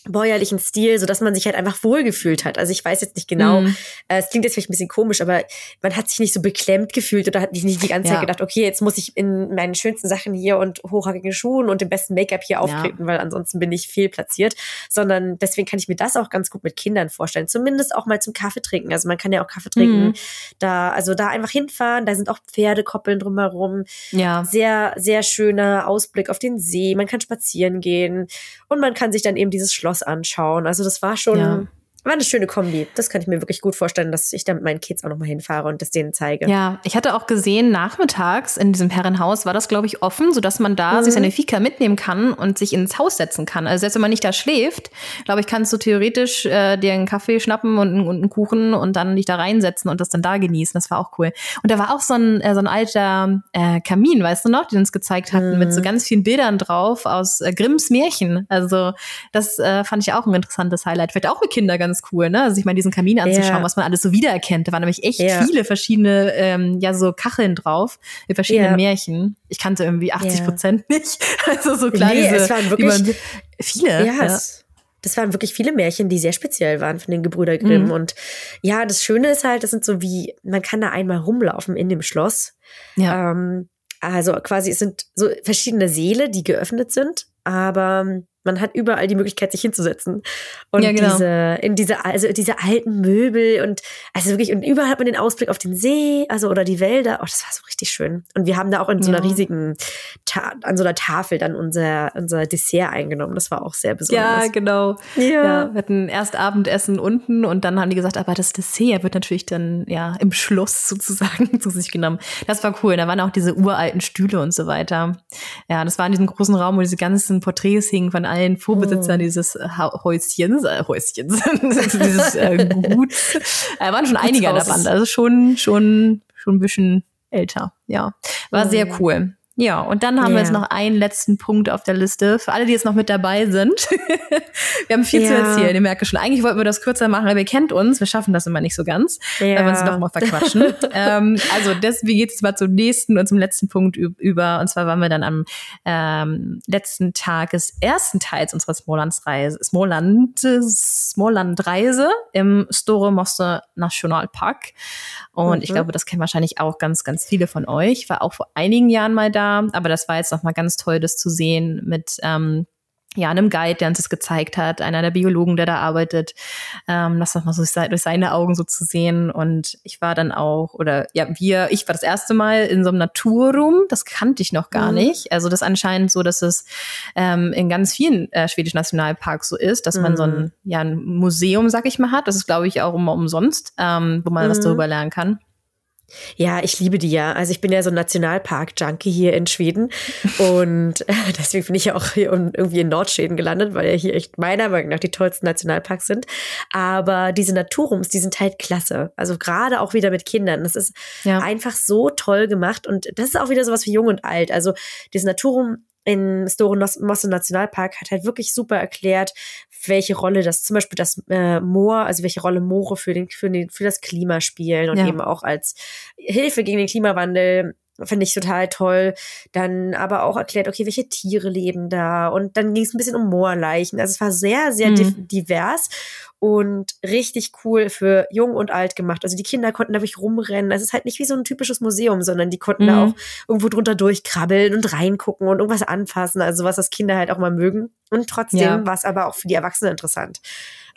bäuerlichen Stil, so dass man sich halt einfach wohlgefühlt hat. Also ich weiß jetzt nicht genau, mm. äh, es klingt jetzt vielleicht ein bisschen komisch, aber man hat sich nicht so beklemmt gefühlt oder hat nicht die ganze ja. Zeit gedacht, okay, jetzt muss ich in meinen schönsten Sachen hier und hochhackigen Schuhen und dem besten Make-up hier auftreten, ja. weil ansonsten bin ich viel platziert. Sondern deswegen kann ich mir das auch ganz gut mit Kindern vorstellen. Zumindest auch mal zum Kaffee trinken. Also man kann ja auch Kaffee trinken. Mm. Da, also da einfach hinfahren, da sind auch Pferdekoppeln drumherum. Ja. Sehr, sehr schöner Ausblick auf den See. Man kann spazieren gehen und man kann sich dann eben dieses Schloss anschauen. Also das war schon, ja. War eine schöne Kombi. Das kann ich mir wirklich gut vorstellen, dass ich da mit meinen Kids auch nochmal hinfahre und das denen zeige. Ja, ich hatte auch gesehen, nachmittags in diesem Herrenhaus war das, glaube ich, offen, sodass man da mhm. sich seine Fika mitnehmen kann und sich ins Haus setzen kann. Also selbst wenn man nicht da schläft, glaube ich, kannst du theoretisch äh, dir einen Kaffee schnappen und, und, einen Kuchen und dann dich da reinsetzen und das dann da genießen. Das war auch cool. Und da war auch so ein, äh, so ein alter äh, Kamin, weißt du noch, den uns gezeigt hatten, mhm. mit so mhm. ganz vielen Bildern drauf aus äh, Grimms Märchen. Also das äh, fand ich auch ein interessantes Highlight. Vielleicht auch mit Kindern ganz ganz cool, ne? Also sich mal diesen Kamin anzuschauen, ja. was man alles so wiedererkennt. Da waren nämlich echt ja. viele verschiedene, ähm, ja, so Kacheln drauf mit verschiedenen ja. Märchen. Ich kannte irgendwie 80 Prozent nicht. Also so kleine, nee, es waren wirklich man, viele. Ja, es, das waren wirklich viele Märchen, die sehr speziell waren von den Gebrüder Grimm. Mhm. Und ja, das Schöne ist halt, das sind so wie, man kann da einmal rumlaufen in dem Schloss. Ja. Ähm, also quasi, es sind so verschiedene Seele, die geöffnet sind, aber man hat überall die Möglichkeit, sich hinzusetzen. Und ja, genau. diese, in diese, also diese alten Möbel und also wirklich, und überall hat man den Ausblick auf den See, also oder die Wälder. Oh, das war so richtig schön. Und wir haben da auch in so einer ja. riesigen, Ta an so einer Tafel dann unser, unser Dessert eingenommen. Das war auch sehr besonders. Ja, genau. Ja. ja. Wir hatten erst Abendessen unten und dann haben die gesagt, aber das Dessert wird natürlich dann ja im Schloss sozusagen zu sich genommen. Das war cool. Da waren auch diese uralten Stühle und so weiter. Ja, das war in diesem großen Raum, wo diese ganzen Porträts hingen von allen Vorbesitzern dieses Häuschens, äh, Häuschens, dieses äh, Gut. Äh, waren schon einige an der Band, also schon, schon, schon ein bisschen älter. Ja, war sehr cool. Ja, und dann haben yeah. wir jetzt noch einen letzten Punkt auf der Liste. Für alle, die jetzt noch mit dabei sind. wir haben viel ja. zu erzählen. Ihr merkt schon, eigentlich wollten wir das kürzer machen, aber ihr kennt uns. Wir schaffen das immer nicht so ganz, ja. weil wir uns doch mal verquatschen. ähm, also deswegen geht es mal zum nächsten und zum letzten Punkt über. Und zwar waren wir dann am ähm, letzten Tag des ersten Teils unserer Smolandsreise, Smoland, Smolandreise im Store Mosse Nationalpark. Und mhm. ich glaube, das kennen wahrscheinlich auch ganz, ganz viele von euch. War auch vor einigen Jahren mal da aber das war jetzt nochmal ganz toll, das zu sehen mit ähm, ja, einem Guide, der uns das gezeigt hat, einer der Biologen, der da arbeitet, ähm, das nochmal so durch seine Augen so zu sehen. Und ich war dann auch, oder ja, wir, ich war das erste Mal in so einem Naturroom, das kannte ich noch gar mhm. nicht. Also das anscheinend so, dass es ähm, in ganz vielen äh, schwedischen Nationalparks so ist, dass mhm. man so ein, mhm. ja, ein Museum, sag ich mal, hat. Das ist, glaube ich, auch immer umsonst, ähm, wo man mhm. was darüber lernen kann. Ja, ich liebe die ja. Also ich bin ja so ein Nationalpark-Junkie hier in Schweden und deswegen bin ich ja auch hier irgendwie in Nordschweden gelandet, weil ja hier echt meiner Meinung nach die tollsten Nationalparks sind. Aber diese Naturrums, die sind halt klasse. Also gerade auch wieder mit Kindern. Das ist ja. einfach so toll gemacht und das ist auch wieder sowas wie jung und alt. Also dieses Naturrum in Store Mosse Nationalpark hat halt wirklich super erklärt, welche Rolle das, zum Beispiel das äh, Moor, also welche Rolle Moore für, den, für, den, für das Klima spielen und ja. eben auch als Hilfe gegen den Klimawandel finde ich total toll. Dann aber auch erklärt, okay, welche Tiere leben da. Und dann ging es ein bisschen um Moorleichen. Also es war sehr, sehr mhm. divers und richtig cool für jung und alt gemacht. Also die Kinder konnten da wirklich rumrennen. Es ist halt nicht wie so ein typisches Museum, sondern die konnten mhm. da auch irgendwo drunter durchkrabbeln und reingucken und irgendwas anfassen. Also was das Kinder halt auch mal mögen. Und trotzdem ja. war es aber auch für die Erwachsenen interessant.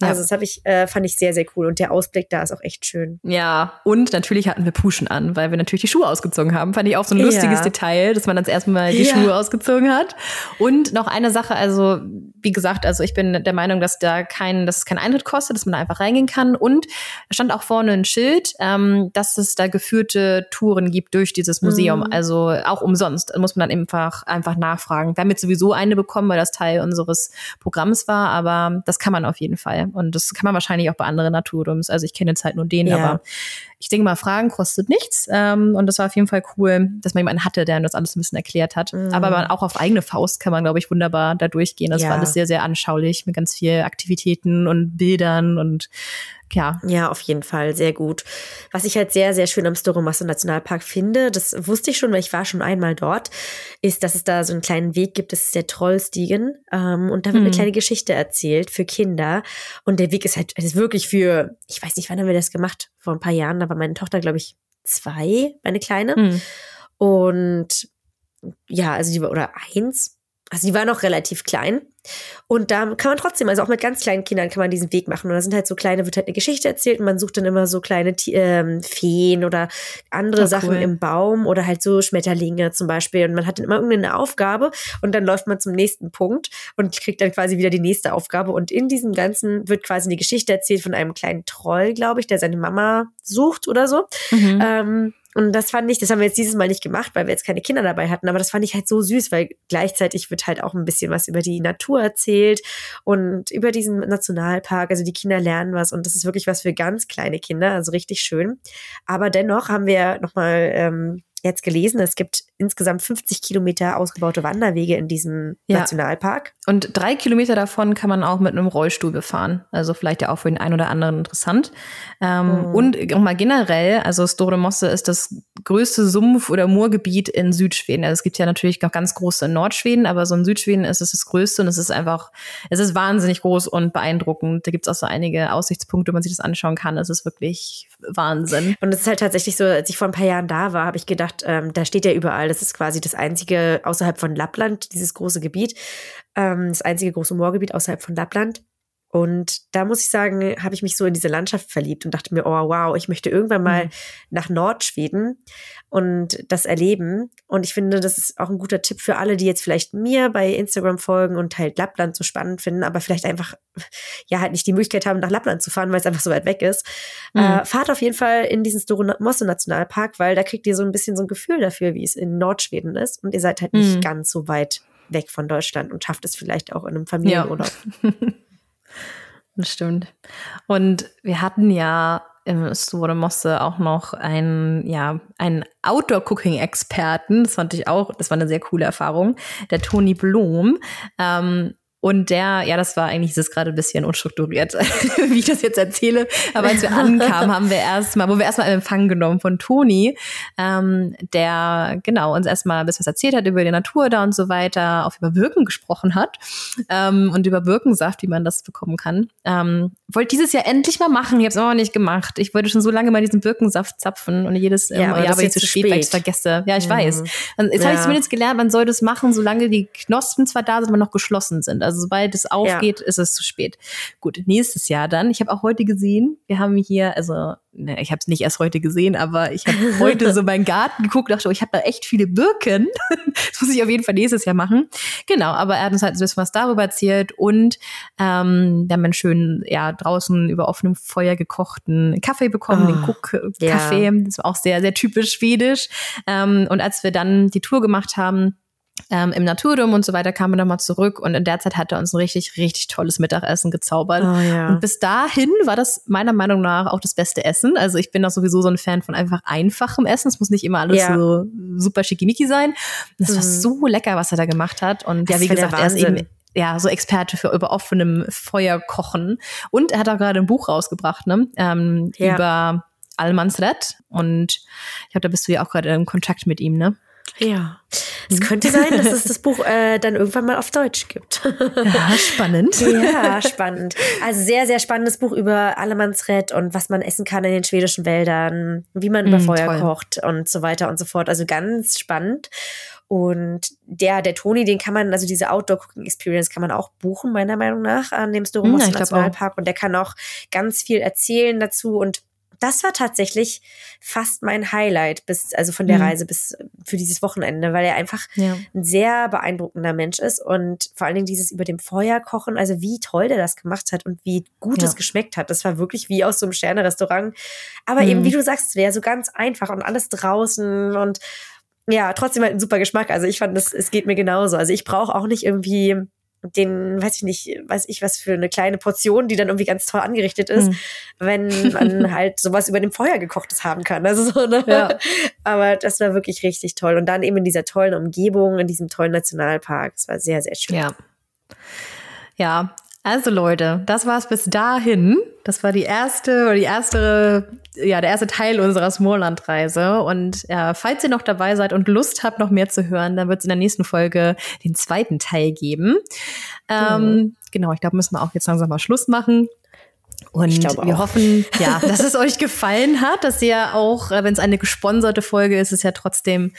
Ja. Also das habe ich, äh, fand ich sehr, sehr cool. Und der Ausblick da ist auch echt schön. Ja, und natürlich hatten wir Puschen an, weil wir natürlich die Schuhe ausgezogen haben. Fand ich auch so ein lustiges ja. Detail, dass man dann erstmal die. Schuhe ausgezogen hat. Und noch eine Sache, also wie gesagt, also ich bin der Meinung, dass da kein, dass es keinen Eintritt kostet, dass man da einfach reingehen kann. Und da stand auch vorne ein Schild, ähm, dass es da geführte Touren gibt durch dieses Museum. Mhm. Also auch umsonst. Da muss man dann einfach, einfach nachfragen. Wir haben jetzt sowieso eine bekommen, weil das Teil unseres Programms war, aber das kann man auf jeden Fall. Und das kann man wahrscheinlich auch bei anderen Naturdoms. Also ich kenne jetzt halt nur den, ja. aber ich denke mal, Fragen kostet nichts. Ähm, und das war auf jeden Fall cool, dass man jemanden hatte, der das alles ein bisschen erklärt hat. Mhm. Aber man, auch auf eigene Faust kann man, glaube ich, wunderbar da durchgehen. Das ja. war alles sehr, sehr anschaulich mit ganz vielen Aktivitäten und Bildern und ja. Ja, auf jeden Fall, sehr gut. Was ich halt sehr, sehr schön am Storomasse Nationalpark finde, das wusste ich schon, weil ich war schon einmal dort, ist, dass es da so einen kleinen Weg gibt, das ist der Trollstiegen. Ähm, und da wird hm. eine kleine Geschichte erzählt für Kinder. Und der Weg ist halt, ist wirklich für, ich weiß nicht, wann haben wir das gemacht? Vor ein paar Jahren, da war meine Tochter, glaube ich, zwei, meine Kleine. Hm. Und ja, also die war, oder eins, also die war noch relativ klein. Und da kann man trotzdem, also auch mit ganz kleinen Kindern kann man diesen Weg machen. Und da sind halt so kleine, wird halt eine Geschichte erzählt und man sucht dann immer so kleine ähm, Feen oder andere oh, Sachen cool. im Baum oder halt so Schmetterlinge zum Beispiel. Und man hat dann immer irgendeine Aufgabe und dann läuft man zum nächsten Punkt und kriegt dann quasi wieder die nächste Aufgabe. Und in diesem Ganzen wird quasi eine Geschichte erzählt von einem kleinen Troll, glaube ich, der seine Mama sucht oder so. Mhm. Ähm, und das fand ich, das haben wir jetzt dieses Mal nicht gemacht, weil wir jetzt keine Kinder dabei hatten, aber das fand ich halt so süß, weil gleichzeitig wird halt auch ein bisschen was über die Natur erzählt und über diesen Nationalpark. Also die Kinder lernen was und das ist wirklich was für ganz kleine Kinder, also richtig schön. Aber dennoch haben wir nochmal ähm, jetzt gelesen, es gibt insgesamt 50 Kilometer ausgebaute Wanderwege in diesem ja. Nationalpark. Und drei Kilometer davon kann man auch mit einem Rollstuhl befahren. Also vielleicht ja auch für den einen oder anderen interessant. Ähm, mhm. Und mal generell, also Store Mosse ist das größte Sumpf- oder Moorgebiet in Südschweden. Also es gibt ja natürlich noch ganz große in Nordschweden, aber so in Südschweden ist es das größte und es ist einfach, es ist wahnsinnig groß und beeindruckend. Da gibt es auch so einige Aussichtspunkte, wo man sich das anschauen kann. Es ist wirklich Wahnsinn. Und es ist halt tatsächlich so, als ich vor ein paar Jahren da war, habe ich gedacht, ähm, da steht ja überall, das ist quasi das einzige außerhalb von Lappland, dieses große Gebiet, ähm, das einzige große Moorgebiet außerhalb von Lappland. Und da muss ich sagen, habe ich mich so in diese Landschaft verliebt und dachte mir, oh wow, ich möchte irgendwann mal mhm. nach Nordschweden und das erleben. Und ich finde, das ist auch ein guter Tipp für alle, die jetzt vielleicht mir bei Instagram folgen und halt Lappland so spannend finden, aber vielleicht einfach ja halt nicht die Möglichkeit haben, nach Lappland zu fahren, weil es einfach so weit weg ist. Mhm. Äh, fahrt auf jeden Fall in diesen Store Mosse Nationalpark, weil da kriegt ihr so ein bisschen so ein Gefühl dafür, wie es in Nordschweden ist. Und ihr seid halt nicht mhm. ganz so weit weg von Deutschland und schafft es vielleicht auch in einem Familienurlaub. Ja. Das stimmt. Und wir hatten ja im Store Mosse auch noch einen, ja, einen Outdoor-Cooking-Experten. Das fand ich auch, das war eine sehr coole Erfahrung. Der Toni Blom. Ähm, und der, ja, das war eigentlich, ist gerade ein bisschen unstrukturiert, wie ich das jetzt erzähle. Aber als wir ankamen, haben wir erstmal, wo wir erstmal Empfang genommen von Toni, ähm, der genau uns erstmal ein bisschen was erzählt hat über die Natur da und so weiter, auch über Wirken gesprochen hat ähm, und über Birkensaft, wie man das bekommen kann. Ähm, wollte dieses Jahr endlich mal machen, ich habe es auch noch nicht gemacht. Ich wollte schon so lange mal diesen Birkensaft zapfen und jedes ja, aber, ja, aber jetzt zu spät, weil ich vergesse. Ja, ich mhm. weiß. Jetzt ja. habe ich zumindest gelernt, man soll das machen, solange die Knospen zwar da sind, aber noch geschlossen sind. Also sobald es aufgeht, ja. ist es zu spät. Gut, nächstes Jahr dann. Ich habe auch heute gesehen, wir haben hier, also ne, ich habe es nicht erst heute gesehen, aber ich habe heute so meinen Garten geguckt, dachte, oh, ich habe da echt viele Birken. das muss ich auf jeden Fall nächstes Jahr machen. Genau, aber er hat uns halt ein bisschen was darüber erzählt und ähm, wir haben einen schönen, ja, draußen über offenem Feuer gekochten Kaffee bekommen, oh, den Cook-Kaffee. Ja. Das war auch sehr, sehr typisch schwedisch. Ähm, und als wir dann die Tour gemacht haben, ähm, im Naturdom und so weiter kamen wir nochmal zurück und in der Zeit hat er uns ein richtig, richtig tolles Mittagessen gezaubert. Oh, ja. Und bis dahin war das meiner Meinung nach auch das beste Essen. Also ich bin auch sowieso so ein Fan von einfach einfachem Essen. Es muss nicht immer alles ja. so super schickimicki sein. Das mhm. war so lecker, was er da gemacht hat. Und das ja, wie gesagt, er ist eben ja, so Experte für über offenem Feuer kochen. Und er hat auch gerade ein Buch rausgebracht, ne? Ähm, ja. Über Almansred. Und ich glaube, da bist du ja auch gerade in Kontakt mit ihm, ne? Ja. Es könnte sein, dass es das Buch äh, dann irgendwann mal auf Deutsch gibt. ja, spannend. Ja, spannend. Also sehr, sehr spannendes Buch über Allemannsrett und was man essen kann in den schwedischen Wäldern, wie man über mm, Feuer toll. kocht und so weiter und so fort. Also ganz spannend. Und der, der Toni, den kann man, also diese Outdoor Cooking Experience kann man auch buchen, meiner Meinung nach, an dem Storumos hm, Nationalpark. Und der kann auch ganz viel erzählen dazu und das war tatsächlich fast mein Highlight bis, also von der mhm. Reise bis für dieses Wochenende, weil er einfach ja. ein sehr beeindruckender Mensch ist und vor allen Dingen dieses über dem Feuer kochen, also wie toll der das gemacht hat und wie gut ja. es geschmeckt hat. Das war wirklich wie aus so einem Sterne-Restaurant. Aber mhm. eben, wie du sagst, wäre so ganz einfach und alles draußen und ja, trotzdem halt ein super Geschmack. Also ich fand, es, es geht mir genauso. Also ich brauche auch nicht irgendwie den, weiß ich nicht, weiß ich was für eine kleine Portion, die dann irgendwie ganz toll angerichtet ist, mhm. wenn man halt sowas über dem Feuer gekochtes haben kann. Also so, ne? Ja. Aber das war wirklich richtig toll. Und dann eben in dieser tollen Umgebung, in diesem tollen Nationalpark. Es war sehr, sehr schön. Ja. Ja, also Leute, das war's bis dahin. Das war die erste oder die erste, ja, der erste Teil unserer Smallland-Reise. Und äh, falls ihr noch dabei seid und Lust habt, noch mehr zu hören, dann wird es in der nächsten Folge den zweiten Teil geben. Ähm, mhm. Genau, ich glaube, müssen wir auch jetzt langsam mal Schluss machen. Und wir hoffen, ja, dass es euch gefallen hat, dass ihr auch, äh, wenn es eine gesponserte Folge ist, ist ja trotzdem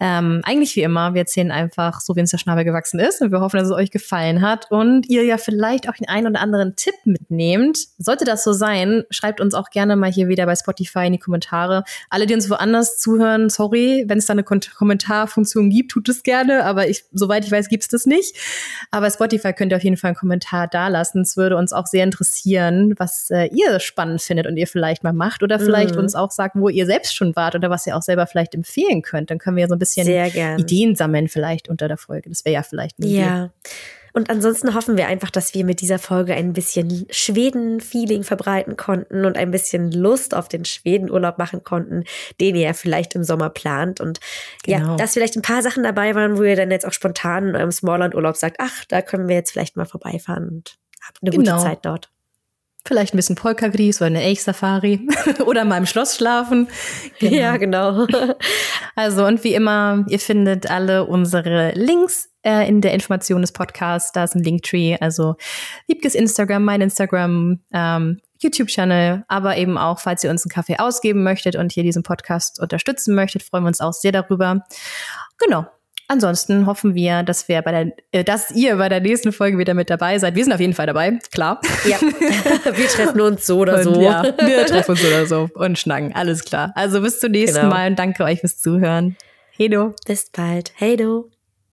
ähm, eigentlich wie immer. Wir erzählen einfach so, wie uns der Schnabel gewachsen ist. Und wir hoffen, dass es euch gefallen hat und ihr ja vielleicht auch den einen oder anderen Tipp mitnehmt. Sollte das so sein, schreibt uns auch gerne mal hier wieder bei Spotify in die Kommentare. Alle, die uns woanders zuhören, sorry, wenn es da eine Kommentarfunktion gibt, tut es gerne. Aber ich, soweit ich weiß, gibt es das nicht. Aber Spotify könnt ihr auf jeden Fall einen Kommentar dalassen. Es würde uns auch sehr interessieren, was äh, ihr spannend findet und ihr vielleicht mal macht oder vielleicht mhm. uns auch sagt, wo ihr selbst schon wart oder was ihr auch selber vielleicht empfehlen könnt. Dann können wir ja so ein bisschen Ideen sammeln vielleicht unter der Folge. Das wäre ja vielleicht eine Ja. Idee. Und ansonsten hoffen wir einfach, dass wir mit dieser Folge ein bisschen Schweden-Feeling verbreiten konnten und ein bisschen Lust auf den Schwedenurlaub machen konnten, den ihr ja vielleicht im Sommer plant. Und genau. ja, dass vielleicht ein paar Sachen dabei waren, wo ihr dann jetzt auch spontan in eurem Smallland-Urlaub sagt, ach, da können wir jetzt vielleicht mal vorbeifahren und habt eine genau. gute Zeit dort. Vielleicht ein bisschen Polka-Gries oder eine Elch-Safari oder mal im Schloss schlafen. Genau. Ja, genau. Also, und wie immer, ihr findet alle unsere Links äh, in der Information des Podcasts. Da ist ein Linktree, also Liebkes Instagram, mein Instagram, ähm, YouTube-Channel, aber eben auch, falls ihr uns einen Kaffee ausgeben möchtet und hier diesen Podcast unterstützen möchtet, freuen wir uns auch sehr darüber. Genau. Ansonsten hoffen wir, dass wir bei der, äh, dass ihr bei der nächsten Folge wieder mit dabei seid. Wir sind auf jeden Fall dabei, klar. Ja, wir treffen uns so oder und so. Ja, wir treffen uns so oder so und schnacken, alles klar. Also bis zum nächsten genau. Mal und danke euch fürs Zuhören. Hey Bis bald. Hey